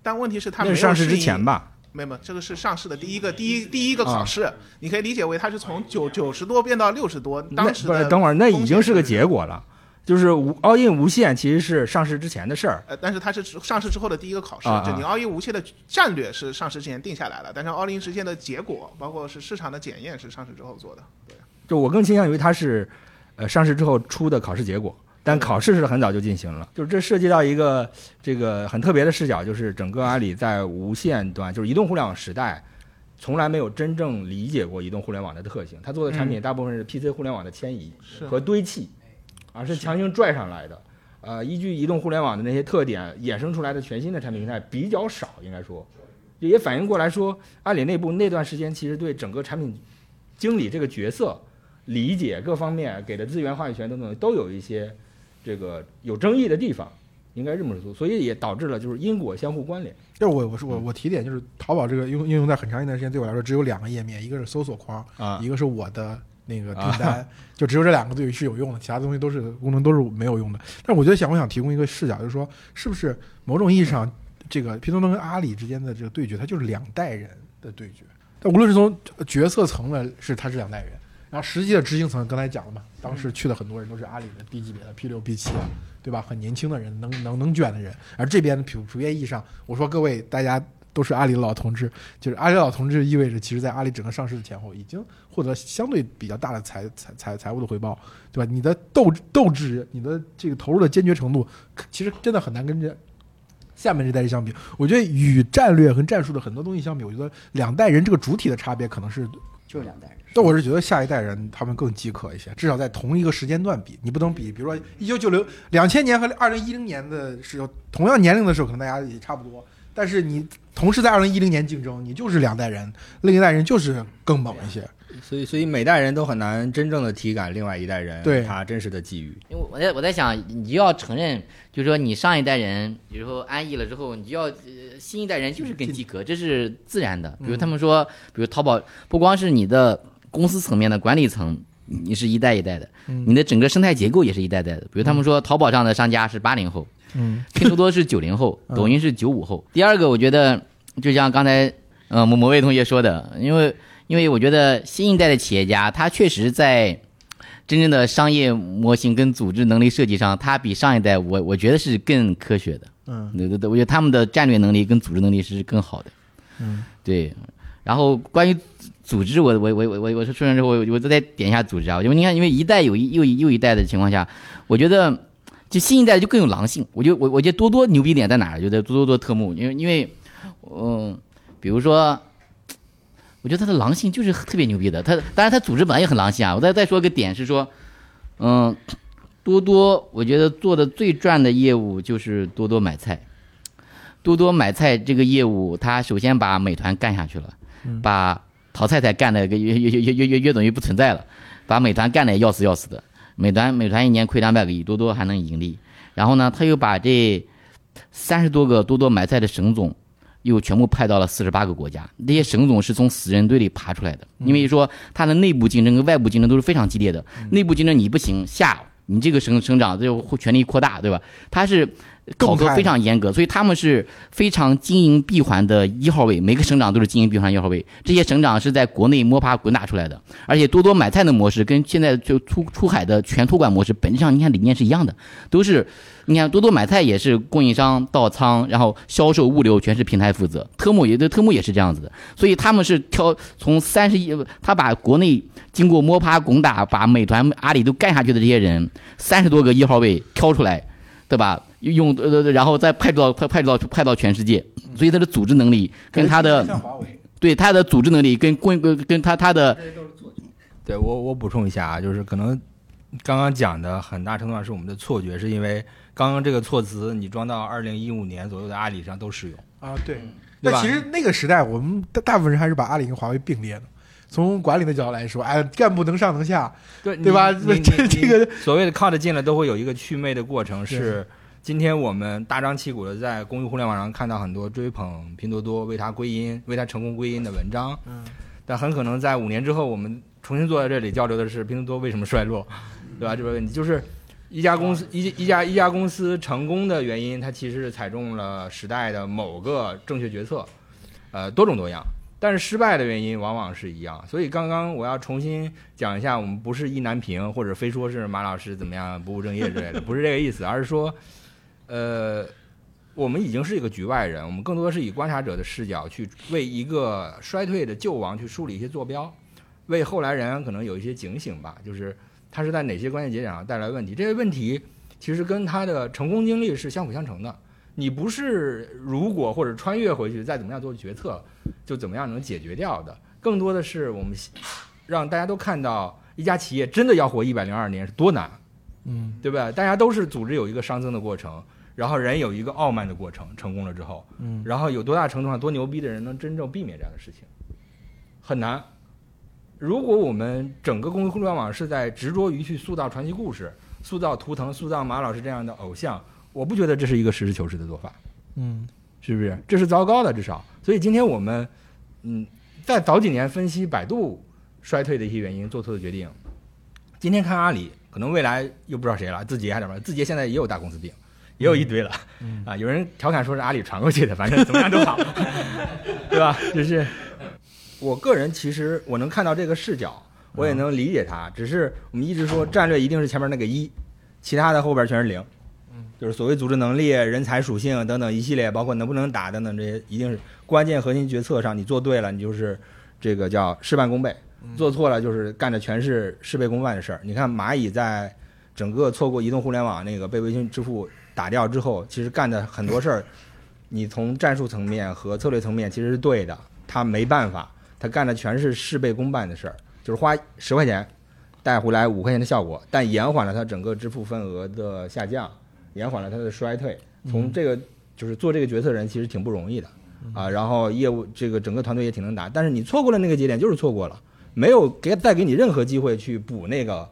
但问题是它没有上市之前吧？没有，没，这个是上市的第一个第一第一个考啊试，你可以理解为它是从九九十多变到六十多，当时等会儿，那已经是个结果了。就是无 all in 无限其实是上市之前的事儿，呃，但是它是上市之后的第一个考试，啊啊就你 all in 无限的战略是上市之前定下来了，但是 all in 实现的结果，包括是市场的检验是上市之后做的。对，就我更倾向于它是，呃，上市之后出的考试结果，但考试是很早就进行了。就是这涉及到一个这个很特别的视角，就是整个阿里在无线端，就是移动互联网时代，从来没有真正理解过移动互联网的特性。他做的产品大部分是 PC 互联网的迁移和堆砌，而是强行拽上来的。呃，依据移动互联网的那些特点衍生出来的全新的产品形态比较少，应该说，也反映过来说，阿里内部那段时间其实对整个产品经理这个角色理解各方面给的资源话语权等等都有一些这个有争议的地方，应该这么说，所以也导致了就是因果相互关联。就是我我是我我提点就是淘宝这个应应用在很长一段时间对我来说只有两个页面，一个是搜索框，啊一个是我的那个订单，[laughs] 就只有这两个对是有用的，其他东西都是功能都是没有用的。但是我觉得想我想提供一个视角，就是说是不是某种意义上，这个拼多多跟阿里之间的这个对决，它就是两代人的对决。但无论是从决策层的是它是两代人，然后实际的执行层刚才讲了嘛，当时去的很多人都是阿里的低级别的 P 六 P 七，对吧？很年轻的人，能能能卷的人。而这边普普遍意义上，我说各位大家都是阿里的老同志，就是阿里老同志意味着，其实在阿里整个上市的前后，已经获得相对比较大的财财财财务的回报，对吧？你的斗斗志，你的这个投入的坚决程度，其实真的很难跟这下面这代人相比。我觉得与战略和战术的很多东西相比，我觉得两代人这个主体的差别可能是就是两代人。但我是觉得下一代人他们更饥渴一些，至少在同一个时间段比，你不能比，比如说一九九零、两千年和二零一零年的时候，同样年龄的时候，可能大家也差不多。但是你同时在二零一零年竞争，你就是两代人，另一代人就是更猛一些。所以，所以每代人都很难真正的体感另外一代人对他真实的际遇。因为我在我在想，你就要承认，就是说你上一代人，比如说安逸了之后，你就要、呃、新一代人就是更饥渴，这是自然的。比如他们说，比如淘宝，不光是你的公司层面的管理层，你是一代一代的，你的整个生态结构也是一代代的。比如他们说，淘宝上的商家是八零后，嗯，拼多多是九零后，嗯抖音是九五后。第二个，我觉得就像刚才呃某某位同学说的，因为因为我觉得新一代的企业家，他确实在真正的商业模型跟组织能力设计上，他比上一代我我觉得是更科学的。嗯对对对，我觉得他们的战略能力跟组织能力是更好的。嗯，对。然后关于组织，我我我我我我说说完之后，我我再点一下组织啊。因为你看，因为一代有一又一又一代的情况下，我觉得就新一代就更有狼性。我觉得我我觉得多多牛逼点在哪儿？就在多多做特务，因为因为嗯，比如说。我觉得他的狼性就是特别牛逼的，他当然他组织本来也很狼性啊。我再再说个点是说，嗯，多多我觉得做的最赚的业务就是多多买菜。多多买菜这个业务，他首先把美团干下去了，把淘菜菜干的约约约约约约约等于不存在了，把美团干的要死要死的。美团美团一年亏两百个亿，多多还能盈利。然后呢，他又把这三十多个多多买菜的省总。又全部派到了四十八个国家，这些省总是从死人堆里爬出来的。因为说他的内部竞争跟外部竞争都是非常激烈的，内部竞争你不行，下你这个省省长就权力扩大，对吧？他是考核非常严格，所以他们是非常经营闭环的一号位，每个省长都是经营闭环一号位。这些省长是在国内摸爬滚打出来的，而且多多买菜的模式跟现在就出出海的全托管模式本质上你看理念是一样的，都是。你看多多买菜也是供应商到仓，然后销售物流全是平台负责。特木也对，特木也是这样子的，所以他们是挑从三十亿，他把国内经过摸爬滚打，把美团、阿里都干下去的这些人，三十多个一号位挑出来，对吧？用呃，然后再派到派派到派到全世界，所以他的组织能力跟他的对他的组织能力跟跟跟他他的，对我我补充一下啊，就是可能刚刚讲的很大程度上是我们的错觉，是因为。刚刚这个措辞，你装到二零一五年左右的阿里上都适用啊。对，对那其实那个时代，我们大大部分人还是把阿里跟华为并列的。从管理的角度来说，哎，干部能上能下，对对吧？[laughs] 这这个所谓的靠得近了，都会有一个祛魅的过程。是今天我们大张旗鼓的在公益互联网上看到很多追捧拼多多、为它归因、为它成功归因的文章。嗯，但很可能在五年之后，我们重新坐在这里交流的是拼多多为什么衰落，对吧？这个问题就是。一家公司一一家一家公司成功的原因，它其实是踩中了时代的某个正确决策，呃，多种多样。但是失败的原因往往是一样。所以刚刚我要重新讲一下，我们不是意难平，或者非说是马老师怎么样不务正业之类的，不是这个意思，而是说，呃，我们已经是一个局外人，我们更多的是以观察者的视角去为一个衰退的旧王去梳理一些坐标，为后来人可能有一些警醒吧，就是他是在哪些关键节点上带来问题，这些问题其实跟他的成功经历是相辅相成的。你不是如果或者穿越回去再怎么样做决策，就怎么样能解决掉的，更多的是我们让大家都看到一家企业真的要活一百零二年是多难，嗯对吧？大家都是组织有一个熵增的过程，然后人有一个傲慢的过程，成功了之后，嗯然后有多大程度上多牛逼的人能真正避免这样的事情，很难。如果我们整个公共互联网是在执着于去塑造传奇故事、塑造图腾、塑造马老师这样的偶像，我不觉得这是一个实事求是的做法。嗯是不是？这是糟糕的，至少。所以今天我们，嗯，在早几年分析百度衰退的一些原因，做错的决定。今天看阿里，可能未来又不知道谁了，字节还是什么？字节现在也有大公司病，也有一堆了。嗯啊，有人调侃说是阿里传过去的，反正怎么样都好，[laughs] 对吧？就是我个人其实我能看到这个视角，我也能理解它。只是我们一直说战略一定是前面那个一，其他的后边全是零。就是所谓组织能力、人才属性等等一系列，包括能不能打等等这些，一定是关键核心决策上，你做对了，你就是这个叫事半功倍；做错了，就是干的全是事倍功半的事儿。你看蚂蚁在整个错过移动互联网那个被微信支付打掉之后，其实干的很多事儿，[laughs] 你从战术层面和策略层面其实是对的，他没办法，他干的全是事倍功半的事儿，就是花十块钱带回来五块钱的效果，但延缓了他整个支付份额的下降。延缓了他的衰退。从这个就是做这个决策人其实挺不容易的啊，然后业务这个整个团队也挺能打，但是你错过了那个节点就是错过了，没有给再给你任何机会去补那个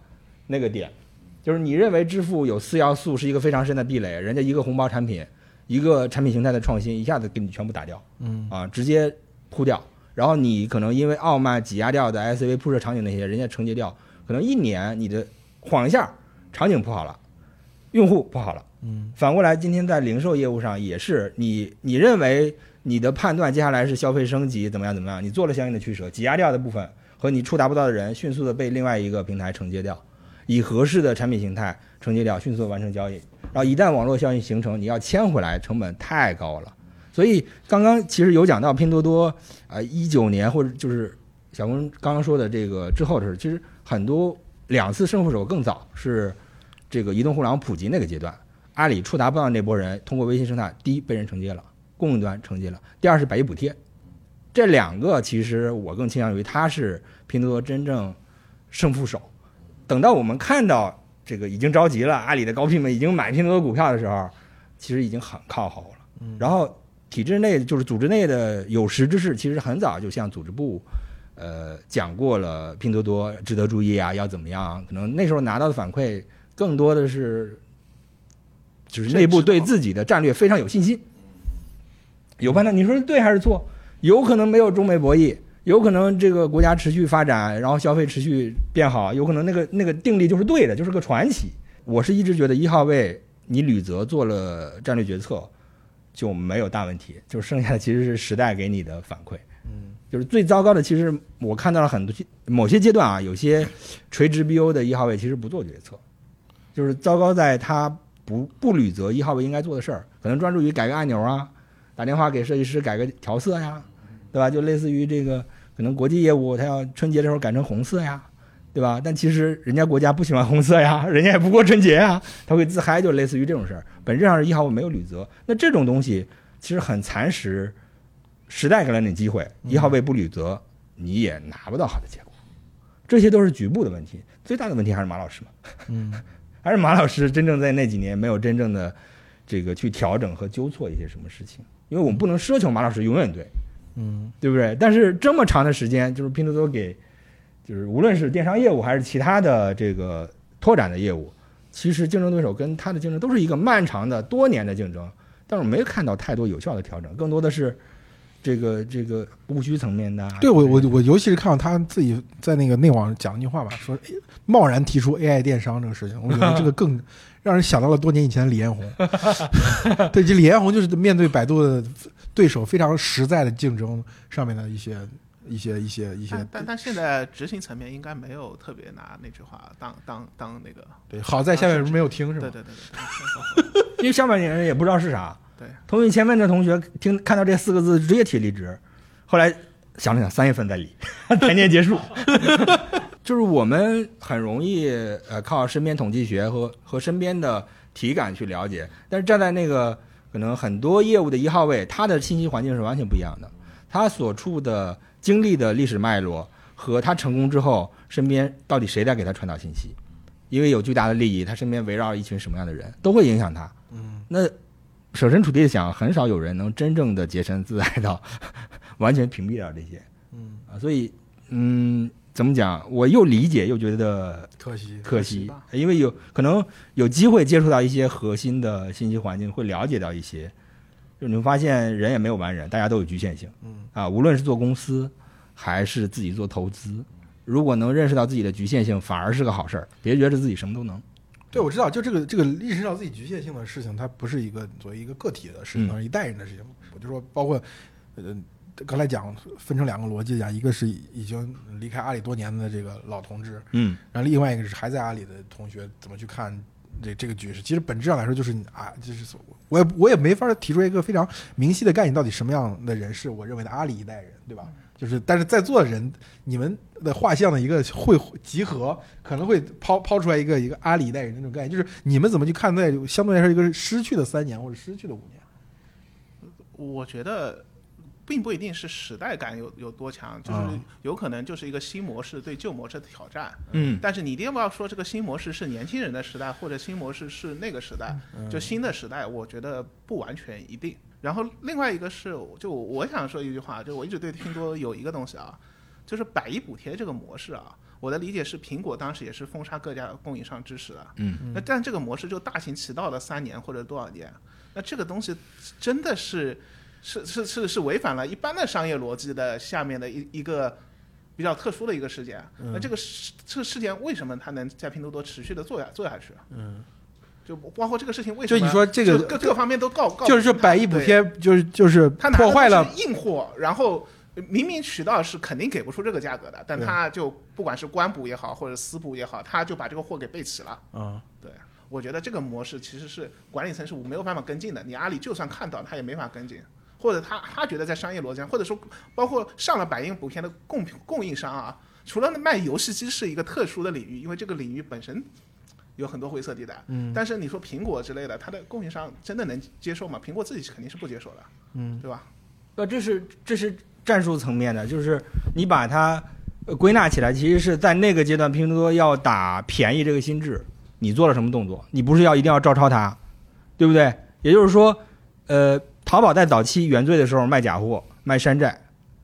那个点，就是你认为支付有四要素是一个非常深的壁垒，人家一个红包产品，一个产品形态的创新，一下子给你全部打掉嗯啊，直接扑掉，然后你可能因为傲慢挤压掉的 SCV 铺设场景那些，人家承接掉，可能一年你的晃一下场景铺好了，用户铺好了。嗯反过来，今天在零售业务上也是，你你认为你的判断接下来是消费升级怎么样怎么样，你做了相应的取舍，挤压掉的部分和你触达不到的人，迅速的被另外一个平台承接掉，以合适的产品形态承接掉，迅速完成交易。然后一旦网络效应形成，你要牵回来，成本太高了。所以刚刚其实有讲到拼多多，啊，一九年或者就是小工刚刚说的这个之后的事，其实很多两次胜负手更早是这个移动互联网普及那个阶段。阿里触达不到那波人，通过微信生态，第一被人承接了，供应端承接了；第二是百亿补贴，这两个其实我更倾向于它是拼多多真正胜负手。等到我们看到这个已经着急了，阿里的高聘们已经买拼多多股票的时候，其实已经很靠后了。然后体制内就是组织内的有识之士，其实很早就向组织部。呃，讲过了，拼多多值得注意啊，要怎么样？可能那时候拿到的反馈更多的是就是内部对自己的战略非常有信心，有判断。你说对还是错？有可能没有中美博弈，有可能这个国家持续发展，然后消费持续变好，有可能那个那个定力就是对的，就是个传奇。我是一直觉得一号位你吕泽做了战略决策就没有大问题，就剩下的其实是时代给你的反馈。嗯，就是最糟糕的，其实我看到了很多某些阶段啊，有些垂直 BO 的一号位其实不做决策，就是糟糕在他。不不履责一号位应该做的事儿，可能专注于改个按钮啊，打电话给设计师改个调色呀，对吧？就类似于这个，可能国际业务他要春节的时候改成红色呀，对吧？但其实人家国家不喜欢红色呀，人家也不过春节呀，他会自嗨，就类似于这种事儿。本质上是一号位没有履责，那这种东西其实很蚕食。时代给了你机会，一号位不履责，你也拿不到好的结果。这些都是局部的问题，最大的问题还是马老师嘛。嗯。[laughs] 还是马老师真正在那几年没有真正的这个去调整和纠错一些什么事情，因为我们不能奢求马老师永远对，嗯，对不对？但是这么长的时间，就是拼多多给，就是无论是电商业务还是其他的这个拓展的业务，其实竞争对手跟他的竞争都是一个漫长的多年的竞争，但是我没有看到太多有效的调整，更多的是这个这个务虚层面的啊。对我我我尤其是看到他自己在那个内网讲一句话吧，说哎贸然提出 AI 电商这个事情，我觉得这个更让人想到了多年以前的李彦宏。[laughs] 对，这李彦宏就是面对百度的对手非常实在的竞争上面的一些一些一些一些但但但现在执行层面应该没有特别拿那句话当当当那个，对，好在下面人没有听是吧？对对对对，[laughs] 因为上半年人也不知道是啥。对，同学前面的同学听看到这四个字直接提离职，后来想了想，三月份再离，[laughs] 谈年结束。[laughs] 就是我们很容易呃靠身边统计学和和身边的体感去了解，但是站在那个可能很多业务的一号位，他的信息环境是完全不一样的，他所处的经历的历史脉络和他成功之后身边到底谁在给他传导信息，因为有巨大的利益，他身边围绕一群什么样的人，都会影响他。嗯，那设身处地的想，很少有人能真正的洁身自爱到 [laughs] 完全屏蔽掉这些。嗯啊，所以嗯，怎么讲？我又理解又觉得可惜可惜惜，因为有可能有机会接触到一些核心的信息环境，会了解到一些。就你会发现，人也没有完人，大家都有局限性。嗯啊，无论是做公司还是自己做投资，如果能认识到自己的局限性，反而是个好事儿。别觉得自己什么都能。对，我知道，就这个这个意识到自己局限性的事情，它不是一个作为一个个体的事情，嗯而是一代人的事情。我就说，包括呃，刚才讲分成两个逻辑讲，一个是已经离开阿里多年的这个老同志，嗯然后另外一个是还在阿里的同学怎么去看这这个局势。其实本质上来说，就是你啊，就是我也我也没法提出一个非常明晰的概念，到底什么样的人是我认为的阿里一代人，对吧？就是，但是在座的人，你们的画像的一个会集合，可能会抛抛出来一个一个阿里一代人的那种概念，就是你们怎么去看待相对来说一个失去的三年或者失去的五年？我觉得并不一定是时代感有有多强，就是啊有可能就是一个新模式对旧模式的挑战。嗯但是你一定不要说这个新模式是年轻人的时代，或者新模式是那个时代，就新的时代，我觉得不完全一定。然后另外一个是，就我想说一句话，就我一直对拼多多有一个东西啊，就是百亿补贴这个模式啊，我的理解是苹果当时也是封杀各家供应商支持的，嗯，那但这个模式就大行其道了三年或者多少年，那这个东西真的是是是是是违反了一般的商业逻辑的下面的一一个比较特殊的一个事件。那这个事这个事件为什么它能在拼多多持续的做下做下去？嗯，就包括这个事情为什么？就你说这个各各方面都告告，就是说百亿补，贴，就是就是他破坏了硬货，然后。明明渠道是肯定给不出这个价格的，但他就不管是官补也好，或者私补也好，他就把这个货给备齐了。啊，对，我觉得这个模式其实是管理层是没有办法跟进的。你阿里就算看到，他也没法跟进，或者他他觉得在商业逻辑上，或者说包括上了百亿补贴的供供应商啊，除了卖游戏机是一个特殊的领域，因为这个领域本身有很多灰色地带。嗯，但是你说苹果之类的，它的供应商真的能接受吗？苹果自己肯定是不接受的。嗯，对吧？呃，这是这是战术层面的，就是你把它呃归纳起来，其实是在那个阶段，拼多多要打便宜这个心智，你做了什么动作？你不是要一定要照抄它，对不对？也就是说，呃，淘宝在早期原罪的时候卖假货、卖山寨，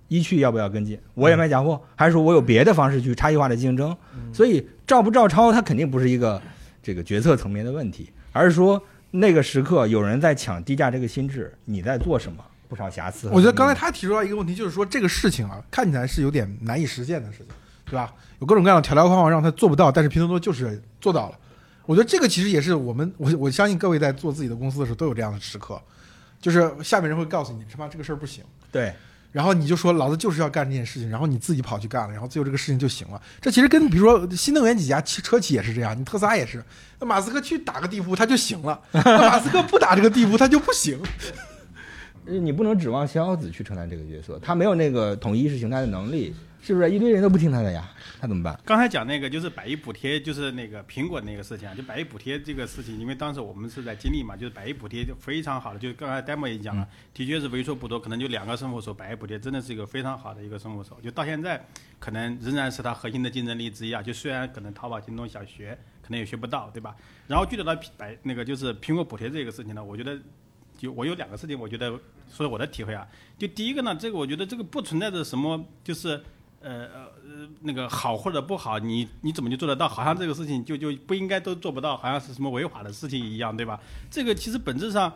一去要不要跟进？我也卖假货，还是说我有别的方式去差异化的竞争？所以照不照抄，它肯定不是一个这个决策层面的问题，而是说那个时刻有人在抢低价这个心智，你在做什么？不少瑕疵。我觉得刚才他提出来一个问题，就是说这个事情啊，看起来是有点难以实现的事情，对吧？有各种各样的条条框框让他做不到，但是拼多多就是做到了。我觉得这个其实也是我们，我我相信各位在做自己的公司的时候都有这样的时刻，就是下面人会告诉你，他妈这个事儿不行，对，然后你就说老子就是要干这件事情，然后你自己跑去干了，然后最后这个事情就行了。这其实跟比如说新能源几家汽车企也是这样，你特斯拉也是，那马斯克去打个地铺他就行了，[laughs] 那马斯克不打这个地铺他就不行。[laughs] 你不能指望逍遥子去承担这个角色，他没有那个统一意识形态的能力，是不是？一堆人都不听他的呀，他怎么办？刚才讲那个就是百亿补贴，就是那个苹果那个事情啊，就百亿补贴这个事情，因为当时我们是在经历嘛，就是百亿补贴就非常好的，就刚才 demo 也讲了，的确是为数不多，可能就两个生活手，百亿补贴真的是一个非常好的一个生活手，就到现在可能仍然是它核心的竞争力之一啊。就虽然可能淘宝、京东想学，可能也学不到，对吧？然后具体到百那个就是苹果补贴这个事情呢，我觉得就我有两个事情，我觉得说我的体会啊，就第一个呢，这个我觉得这个不存在着什么就是。呃呃呃，那个好或者不好，你你怎么就做得到？好像这个事情就就不应该都做不到，好像是什么违法的事情一样，对吧？这个其实本质上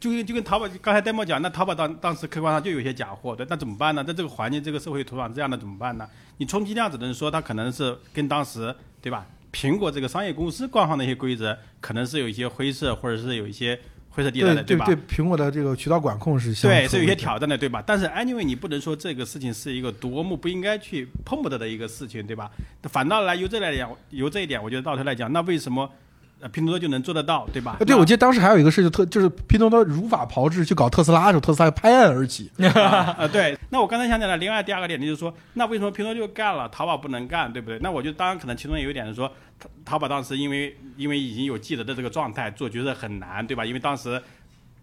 就跟就跟淘宝刚才戴墨讲，那淘宝当当时客观上就有些假货，对，那怎么办呢？在这个环境、这个社会土壤这样的怎么办呢？你充其量只能说它可能是跟当时对吧？苹果这个商业公司官方的一些规则，可能是有一些灰色，或者是有一些灰色地带的，对吧？对对，苹果的这个渠道管控是相对，是有些合规的挑战的，对吧？但是 anyway，你不能说这个事情是一个多么不应该去碰不得的一个事情，对吧？反倒来由这来讲，由这一点，我觉得到头来讲，那为什么呃拼多多就能做得到，对吧？啊，对，我记得当时还有一个事，就特就是拼多多如法炮制去搞特斯拉的时候，特斯拉拍案而起。[laughs] 啊，对。那我刚才想起来，另外第二个点就是说，那为什么拼多多就干了，淘宝不能干，对不对？那我就当然可能其中有一点是说，淘淘宝当时因为因为已经有记得的这个状态，做决策很难，对吧？因为当时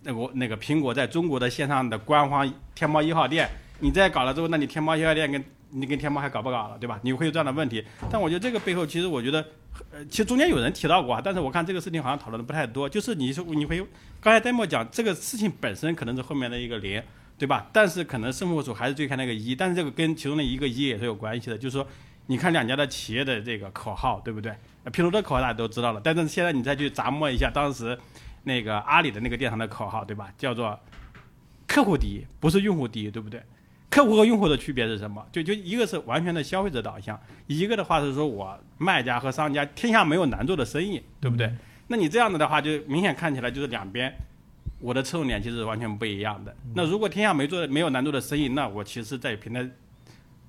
那个那个苹果在中国的线上的官方天猫一号店，你再搞了之后，那你天猫一号店跟你跟天猫还搞不搞了，对吧？你会有这样的问题。但我觉得这个背后，其实我觉得，呃，其实中间有人提到过啊，但是我看这个事情好像讨论的不太多。就是你说你会刚才戴墨讲这个事情本身可能是后面的一个零，对吧？但是可能胜负数还是最看那个一，但是这个跟其中的一个一也是有关系的。就是说，你看两家的企业的这个口号，对不对？拼多多口号大家都知道了，但是现在你再去咂摸一下当时那个阿里的那个电商的口号，对吧？叫做客户第一，不是用户第一，对不对？客户和用户的区别是什么？就就一个是完全的消费者导向，一个的话是说我卖家和商家天下没有难做的生意，对不对？那你这样子的话，就明显看起来就是两边我的侧重点其实是完全不一样的。那如果天下没做没有难做的生意，那我其实，在平台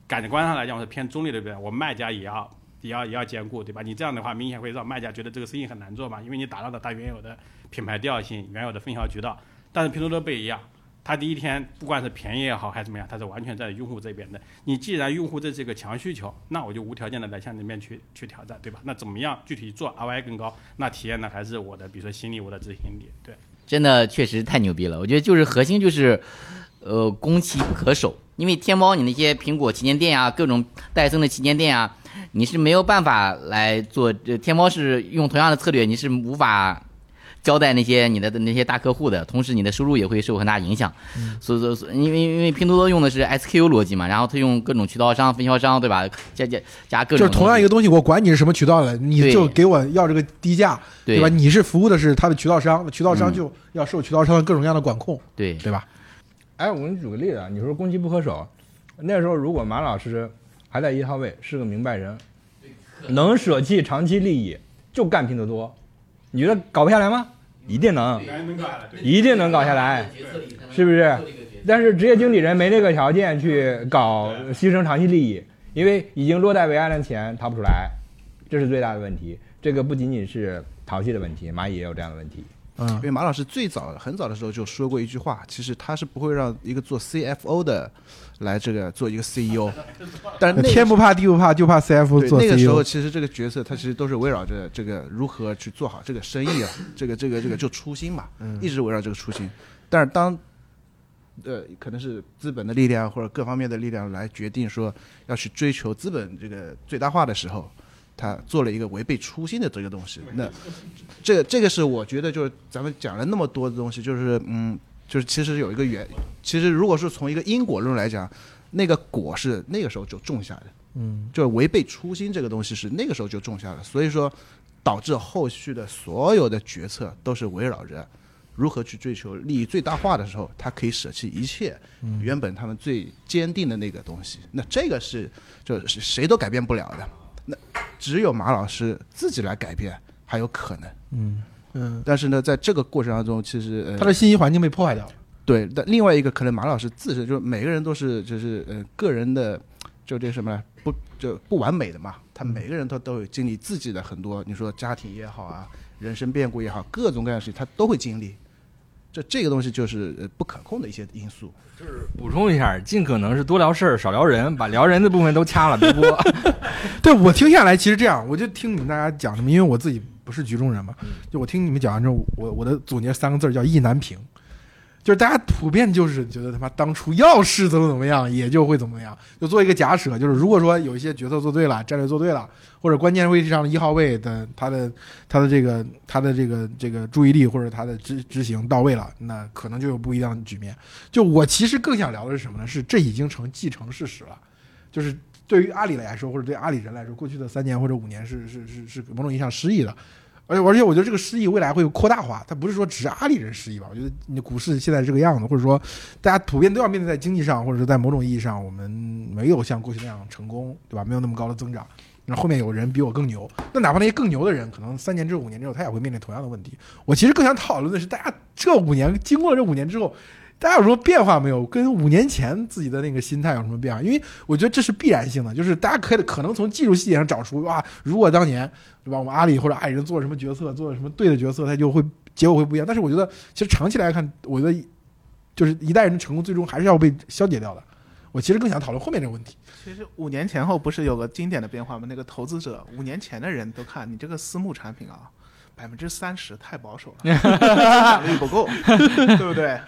感官上来讲，我是偏中立的，对不对？我卖家也要也要也要兼顾，对吧？你这样的话，明显会让卖家觉得这个生意很难做嘛，因为你打乱了他原有的品牌调性、原有的分销渠道。但是拼多多不一样，它第一天不管是便宜也好还是怎么样，它是完全在用户这边的。你既然用户这是个强需求，那我就无条件的来向那边去去挑战，对吧？那怎么样具体做 ROI 更高？那体验呢还是我的，比如说心力，我的执行力，对。真的确实太牛逼了。我觉得就是核心就是，呃，攻其不可守。因为天猫你那些苹果旗舰店啊，各种戴森的旗舰店啊，你是没有办法来做。这天猫是用同样的策略，你是无法交代那些你的那些大客户的，同时你的收入也会受很大影响。所以说，所以因为因为拼多多用的是 SKU 逻辑嘛，然后它用各种渠道商、分销商，对吧？加加加各种就是同样一个东西，我管你是什么渠道的，你就给我要这个低价，对吧？你是服务的是他的渠道商，渠道商就要受渠道商的各种各样的管控，对对吧？哎，我给你举个例子啊，你说攻击不可守，那时候如果马老师还在一号位，是个明白人，能舍弃长期利益，就干拼多多，你觉得搞不下来吗？一定能，一定能搞下来，是不是？但是职业经理人没这个条件去搞牺牲长期利益，因为已经落袋为安的钱掏不出来，这是最大的问题。这个不仅仅是淘气的问题，蚂蚁也有这样的问题。嗯因，为马老师最早很早的时候就说过一句话，其实他是不会让一个做 CFO 的来这个做一个 CEO，[laughs] 但是天不怕地不怕，就怕 CF 做 E 对那个时候，其实这个角色他其实都是围绕着这个如何去做好这个生意啊，[laughs] 这个这个这个就初心嘛，一直围绕这个初心。但是当呃可能是资本的力量或者各方面的力量来决定说要去追求资本这个最大化的时候，他做了一个违背初心的这个东西。那这这个是我觉得就是咱们讲了那么多的东西，就是嗯，就是其实有一个原，其实如果是从一个因果论来讲，那个果是那个时候就种下的。嗯，就是违背初心这个东西是那个时候就种下了，所以说导致后续的所有的决策都是围绕着如何去追求利益最大化的时候，他可以舍弃一切原本他们最坚定的那个东西。那这个是就是谁都改变不了的，那只有马老师自己来改变还有可能。嗯嗯，但是呢，在这个过程当中，其实呃他的信息环境被破坏掉了。对，但另外一个可能马老师自身就是每个人都是就是呃个人的就这什么呢不就不完美的嘛，他每个人他都有经历自己的很多，你说家庭也好啊，人生变故也好，各种各样的事情他都会经历。这这个东西就是呃不可控的一些因素。就是补充一下，尽可能是多聊事儿，少聊人，把聊人的部分都掐了，别播。[laughs] 对我听下来，其实这样，我就听你们大家讲什么，因为我自己不是局中人嘛，就我听你们讲完之后，我我的总结三个字儿叫意难平，就是大家普遍就是觉得他妈当初要是怎么怎么样，也就会怎么样，就做一个假设，就是如果说有一些决策做对了，战略做对了，或者关键位置上的一号位的他的他的这个他的这个这个注意力或者他的执执行到位了，那可能就有不一样的局面。就我其实更想聊的是什么呢？是这已经成既成事实了，就是对于阿里来说，或者对阿里人来说，过去的三年或者五年是是是是某种意义上失忆的。而且而且我觉得这个失忆未来会扩大化，它不是说只是阿里人失忆吧？我觉得你股市现在这个样子，或者说大家普遍都要面对在经济上，或者是在某种意义上，我们没有像过去那样成功，对吧？没有那么高的增长。那后面有人比我更牛，那哪怕那些更牛的人，可能三年之后、五年之后，他也会面临同样的问题。我其实更想讨论的是，大家这五年经过了这五年之后，大家有什么变化没有？跟五年前自己的那个心态有什么变化？因为我觉得这是必然性的，就是大家可以可能从技术细节上找出哇，如果当年对吧，我们阿里或者爱人做了什么决策，做了什么对的决策，它就会结果会不一样。但是我觉得，其实长期来看，我觉得就是一代人的成功，最终还是要被消解掉的。我其实更想讨论后面这个问题。其实五年前后不是有个经典的变化吗？那个投资者五年前的人都看你这个私募产品啊，百分之三十太保守了，增长率不够，[laughs] 对不对？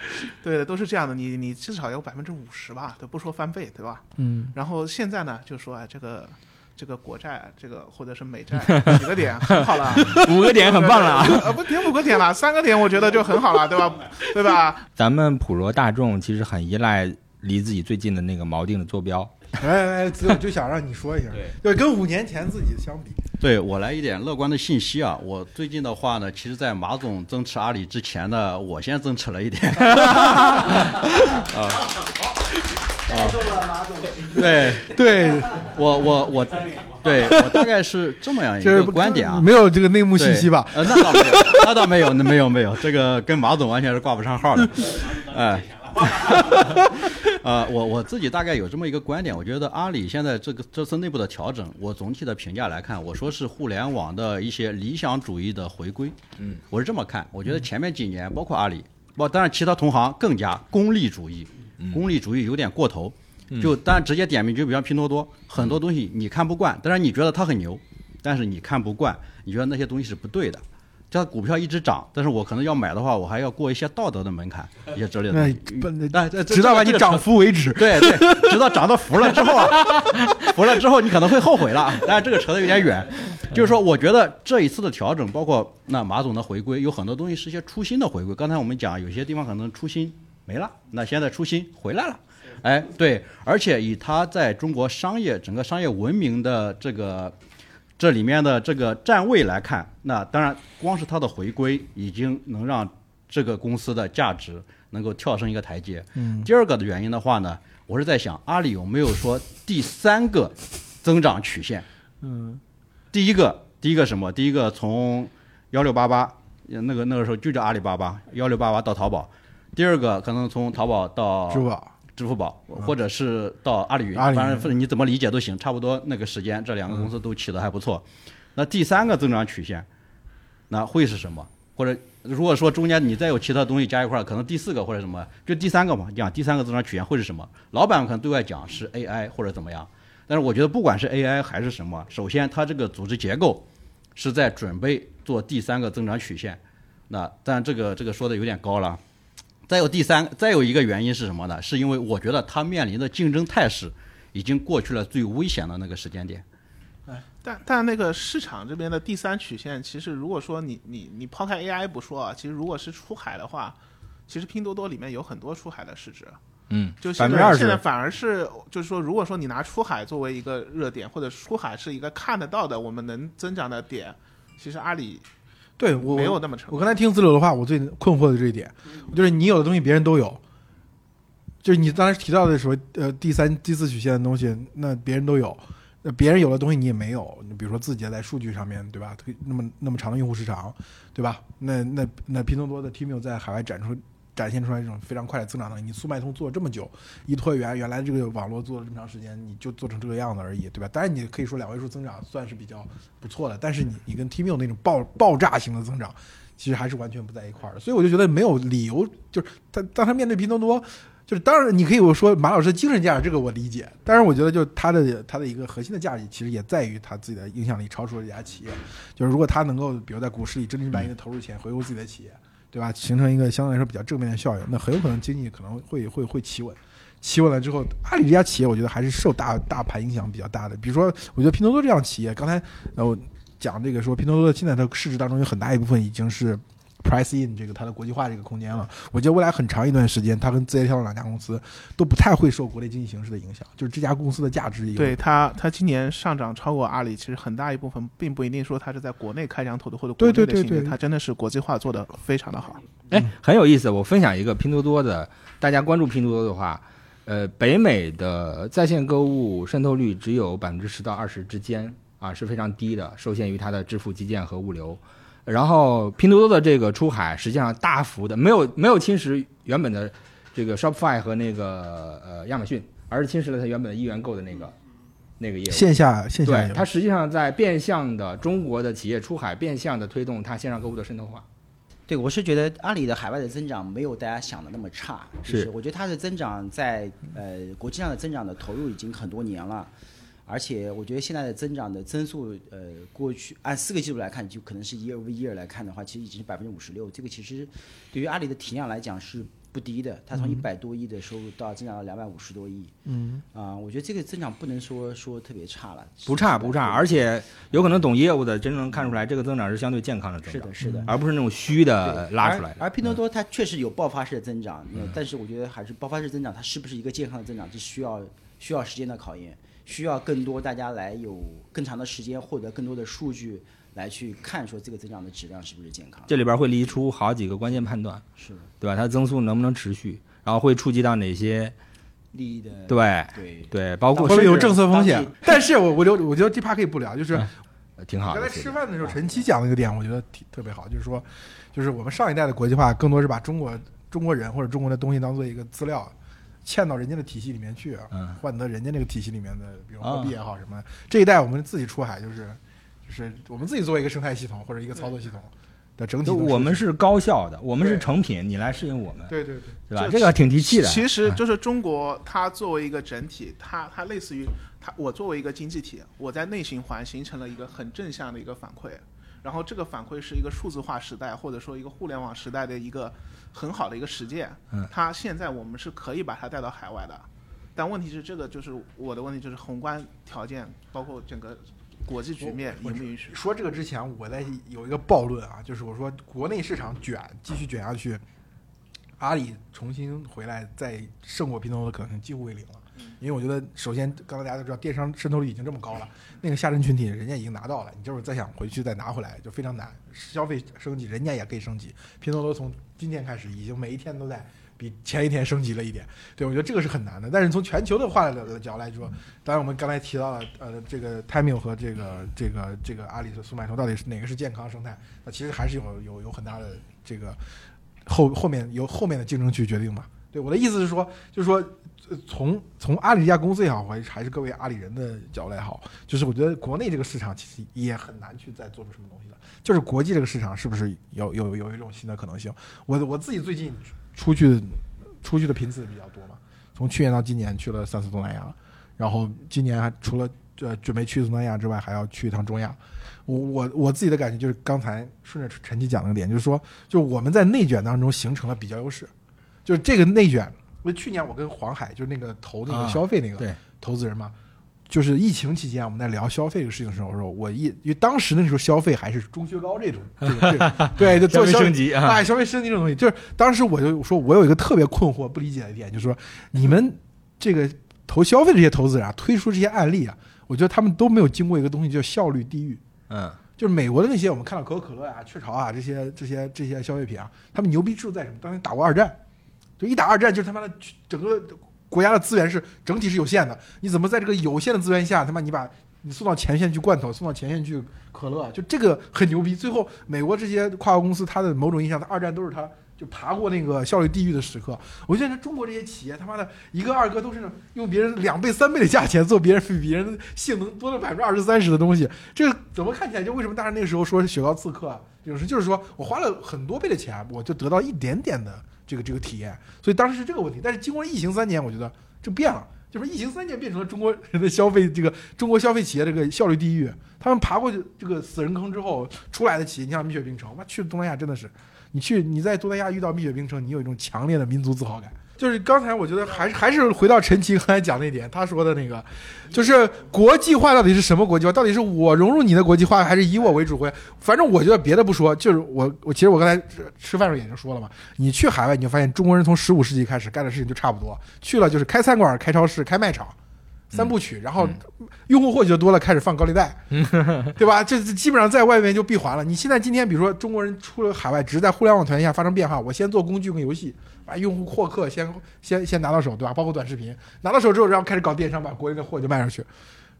对的，都是这样的。你你至少有百分之五十吧，都不说翻倍，对吧？嗯，然后现在呢，就说啊，这个这个国债，这个或者是美债几个点很好了，[laughs] 五个点很棒了啊！呃，不点五个点了，三个点我觉得就很好了，对吧？对吧？咱们普罗大众其实很依赖离自己最近的那个锚定的坐标。哎哎，子友就想让你说一下，对，跟五年前自己相比，对我来一点乐观的信息啊！我最近的话呢，其实，在马总增持阿里之前呢，我先增持了一点。[laughs] 啊啊！对对，我我我，对我大概是这么样一个观点啊。没有这个内幕信息吧？呃，那倒没有，那倒没有，那没有没有，这个跟马总完全是挂不上号的。哎，呃，[laughs] 我我自己大概有这么一个观点，我觉得阿里现在这个这次内部的调整，我总体的评价来看，我说是互联网的一些理想主义的回归。嗯，我是这么看，我觉得前面几年，包括阿里，包当然其他同行更加功利主义，功利主义有点过头。就当然直接点名，就比方拼多多，很多东西你看不惯，当然你觉得它很牛，但是你看不惯，你觉得那些东西是不对的。这股票一直涨，但是我可能要买的话，我还要过一些道德的门槛，一些之类的东那西。不那但直到把你涨服为止。对对，直到涨到服了之后啊，[laughs] 服了之后你可能会后悔了，但是这个扯得有点远。就是说，我觉得这一次的调整，包括那马总的回归，有很多东西是一些初心的回归。刚才我们讲，有些地方可能初心没了，那现在初心回来了。哎，对，而且以他在中国商业整个商业文明的这个这里面的这个站位来看，那当然光是它的回归已经能让这个公司的价值能够跳升一个台阶。嗯，第二个的原因的话呢，我是在想阿里有没有说第三个增长曲线？嗯，第一个，第一个什么？第一个从幺六八八，那个那个时候就叫阿里巴巴，幺六八八到淘宝。第二个可能从淘宝到支付宝。支付宝，或者是到阿里云，反正你怎么理解都行，差不多那个时间，这两个公司都起得还不错。那第三个增长曲线，那会是什么？或者如果说中间你再有其他东西加一块儿，可能第四个或者什么，就第三个嘛，讲第三个增长曲线会是什么？老板可能对外讲是 AI 或者怎么样，但是我觉得不管是 AI 还是什么，首先它这个组织结构是在准备做第三个增长曲线。那但这个这个说的有点高了。再有第三，再有一个原因是什么呢？是因为我觉得它面临的竞争态势已经过去了最危险的那个时间点。但但那个市场这边的第三曲线，其实如果说你你你抛开 AI 不说啊，其实如果是出海的话，其实拼多多里面有很多出海的市值。嗯，就现20%在现在反而是就是说，如果说你拿出海作为一个热点，或者出海是一个看得到的我们能增长的点，其实阿里对我没有那么成功。我刚才听子柳的话，我最困惑的这一点，就是你有的东西别人都有，就是你当时提到的时候，呃，第三、第四曲线的东西，那别人都有，那别人有的东西你也没有，你比如说字节在数据上面，对吧？那么那么长的用户时长，对吧？那那那拼多多的 Tmall 在海外展出展现出来这种非常快的增长能力，你速卖通做了这么久，依托原原来这个网络做了这么长时间，你就做成这个样子而已，对吧？当然你可以说两位数增长算是比较不错的，但是你你跟 Tmall 那种爆爆炸型的增长。其实还是完全不在一块儿的，所以我就觉得没有理由，就是他当他面对拼多多，就是当然你可以有说马老师的精神价值，这个我理解，但是我觉得就他的他的一个核心的价值，其实也在于他自己的影响力超出了这家企业，就是如果他能够比如在股市里真金白银的投入钱，回购自己的企业，对吧？形成一个相对来说比较正面的效应，那很有可能经济可能会会会企稳。企稳了之后，阿里这家企业，我觉得还是受大大盘影响比较大的。比如说，我觉得拼多多这样企业，刚才呃我讲这个说，拼多多现在的市值当中有很大一部分已经是 price in 这个它的国际化这个空间了。我觉得未来很长一段时间，它跟字节跳动两家公司都不太会受国内经济形势的影响，就是这家公司的价值有对它，它今年上涨超过阿里，其实很大一部分并不一定说它是在国内开疆拓土或者国内的兴趣对对对它真的是国际化做的非常的好。哎，很有意思。我分享一个拼多多的，大家关注拼多多的话，呃，北美的在线购物渗透率只有百分之十到二十之间啊，是非常低的，受限于它的支付基建和物流。然后拼多多的这个出海，实际上大幅的没有没有侵蚀原本的这个 Shopify 和那个呃亚马逊，而是侵蚀了它原本的一元购的那个那个业务。线下线下对，它实际上在变相的中国的企业出海，变相的推动它线上购物的渗透化。对，我是觉得阿里的海外的增长没有大家想的那么差，就是是我觉得它的增长在呃国际上的增长的投入已经很多年了，而且我觉得现在的增长的增速，呃，过去按四个季度来看，就可能是 year over year 来看的话，其实已经是百分之五十六，这个其实对于阿里的体量来讲是不低的，它从一百多亿的收入到增长到两百五十多亿，嗯，啊、我觉得这个增长不能说说特别差了，不差不差，而且有可能懂业务的真正能看出来，这个增长是相对健康的增长，是的，是的。而不是那种虚的拉出来的。而而拼多多它确实有爆发式的增长，嗯但是我觉得还是爆发式增长，它是不是一个健康的增长，这需要需要时间的考验，需要更多大家来有更长的时间获得更多的数据来去看说这个增长的质量是不是健康。这里边会离出好几个关键判断，是的，对吧？它增速能不能持续，然后会触及到哪些？利益的对对对，包括会不会有政策风险？但是我我就我觉得这趴可以不聊，就是挺好的。刚才吃饭的时候，陈七讲了一个点，我觉得挺特别好，就是说，就是我们上一代的国际化，更多是把中国中国人或者中国的东西当做一个资料，嵌到人家的体系里面去，嗯换得人家那个体系里面的，比如啊货币也好什么。这一代我们自己出海，就是就是我们自己做一个生态系统或者一个操作系统的整体我们是高效的，我们是成品，你来适应我们，对对对，对吧？这个挺提气的。其实 [laughs] 就是中国，它作为一个整体，它它类似于它，我作为一个经济体，我在内循环形成了一个很正向的一个反馈，然后这个反馈是一个数字化时代或者说一个互联网时代的一个很好的一个实践。嗯它现在我们是可以把它带到海外的，但问题是这个就是我的问题，就是宏观条件包括整个国际局面允不允许？说这个之前，我在有一个暴论啊，就是我说国内市场卷继续卷下去，阿里重新回来再胜过拼多多的可能性几乎为零了。因为我觉得，首先刚才大家都知道，电商渗透率已经这么高了，那个下沉群体人家已经拿到了，你就是再想回去再拿回来就非常难。消费升级，人家也可以升级。拼多多从今天开始，已经每一天都在比前一天升级了一点。对我觉得这个是很难的。但是从全球的话的角度来说，当然我们刚才提到了，呃，这个 Timeo 和这个这个这个阿里的速卖通到底是哪个是健康生态？那其实还是有有有很大的这个后后面由后面的竞争去决定嘛。对我的意思是说，就是说，从从阿里这家公司也好，还是还是各位阿里人的角度也好，就是我觉得国内这个市场其实也很难去再做出什么东西了。就是国际这个市场是不是有有有一种新的可能性？我我自己最近出去出去的频次比较多嘛，从去年到今年去了三次东南亚，然后今年还除了呃准备去东南亚之外，还要去一趟中亚。我我我自己的感觉就是，刚才顺着陈奇讲那个点，就是说，就我们在内卷当中形成了比较优势，就是这个内卷。因为去年我跟黄海就是那个投那个啊消费那个对投资人嘛，就是疫情期间我们在聊消费这个事情的时候，我说我一因为当时那时候消费还是中学高这种，这个这个 [laughs] 对，就做消费升级啊哎，消费升级这种东西，就是当时我就说，我有一个特别困惑、不理解的一点，就是说你们这个投消费这些投资人啊，推出这些案例啊，我觉得他们都没有经过一个东西叫效率地狱。嗯，就是美国的那些，我们看到可口可乐啊、雀巢啊这些这些这些消费品啊，他们牛逼之处在什么？当年打过二战，就一打二战，就是他妈的整个国家的资源是整体是有限的，你怎么在这个有限的资源下，他妈你把你送到前线去罐头，送到前线去可乐，就这个很牛逼。最后，美国这些跨国公司，它的某种意义上，它二战都是它就爬过那个效率地狱的时刻。我觉得中国这些企业，他妈的一个二个都是用别人两倍三倍的价钱做别人比别人性能多了百分之二十三十的东西，这个怎么看起来就为什么大家那个时候说是雪糕刺客啊？这种事就是说我花了很多倍的钱，我就得到一点点的这个这个体验，所以当时是这个问题。但是经过疫情三年，我觉得就变了。就是疫情三年变成了中国人的消费，这个中国消费企业这个效率地狱。他们爬过去这个死人坑之后出来的企业，你像蜜雪冰城，妈去东南亚真的是，你去你在东南亚遇到蜜雪冰城，你有一种强烈的民族自豪感。就是刚才我觉得还是还是回到陈奇刚才讲那点，他说的那个，就是国际化到底是什么国际化？到底是我融入你的国际化，还是以我为主会？反正我觉得别的不说，就是我我其实我刚才吃吃饭时候也就说了嘛，你去海外你就发现中国人从十五世纪开始干的事情就差不多，去了就是开餐馆、开超市、开卖场。三部曲，然后用户获取就多了，开始放高利贷，[laughs] 对吧？这这基本上在外面就闭环了。你现在今天比如说中国人出了海外，只是在互联网条件下发生变化，我先做工具跟游戏，把用户获客先先先拿到手，对吧？包括短视频拿到手之后，然后开始搞电商，把国内的货就卖出去，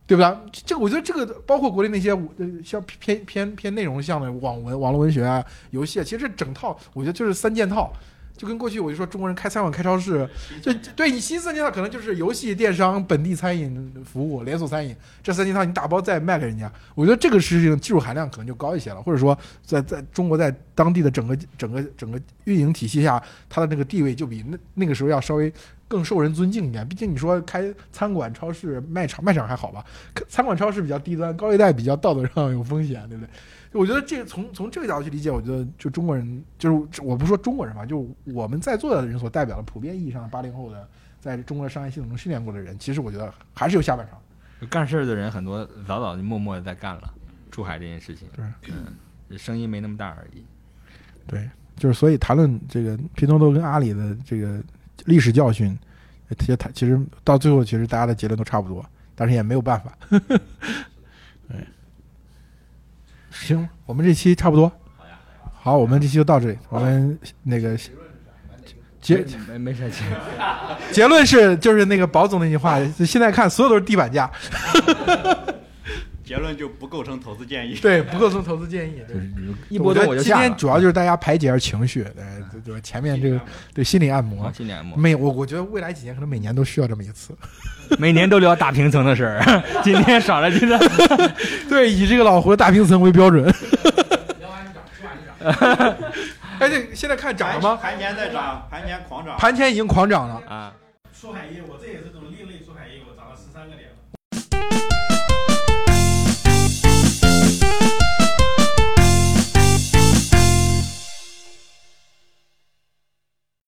对吧？这个我觉得这个包括国内那些呃像偏偏偏内容向的网文、网络文学啊、游戏啊，其实这整套我觉得就是三件套。就跟过去我就说中国人开餐馆、开超市，就对你新三件套可能就是游戏、电商、本地餐饮服务、连锁餐饮这三件套，你打包再卖给人家，我觉得这个事情技术含量可能就高一些了，或者说在在中国在当地的整个整个整个运营体系下，它的那个地位就比那那个时候要稍微更受人尊敬一点。毕竟你说开餐馆、超市、卖场、卖场还好吧，餐馆、超市比较低端，高利贷比较道德上有风险，对不对？我觉得这个从从这个角度去理解，我觉得就中国人，就是我不说中国人吧，就我们在座的人所代表的普遍意义上的八零后的，在中国的商业系统中训练过的人，其实我觉得还是有下半场。干事儿的人很多，早早就默默的在干了出海这件事情。对，嗯，声音没那么大而已。对，就是所以谈论这个拼多多跟阿里的这个历史教训，其实其实到最后，其实大家的结论都差不多，但是也没有办法。[laughs] 对。行，我们这期差不多。好，我们这期就到这里。我们那个结没没事结 [laughs] 结论是就是那个宝总那句话，现在看所有都是地板价。[laughs] 结论就不构成投资建议。对，不构成投资建议。就是一波动我就今天主要就是大家排解下情绪，对对，前面这个对心理按摩，心理按摩。每我我觉得未来几年可能每年都需要这么一次。[laughs] 每年都聊大平层的事儿，[laughs] 今天少了今天。[laughs] 对，以这个老胡的大平层为标准。聊完涨，吃完就涨。哎，这现在看涨了吗？盘前在涨，盘前狂涨。盘前已经狂涨了啊！说海一，我这也是。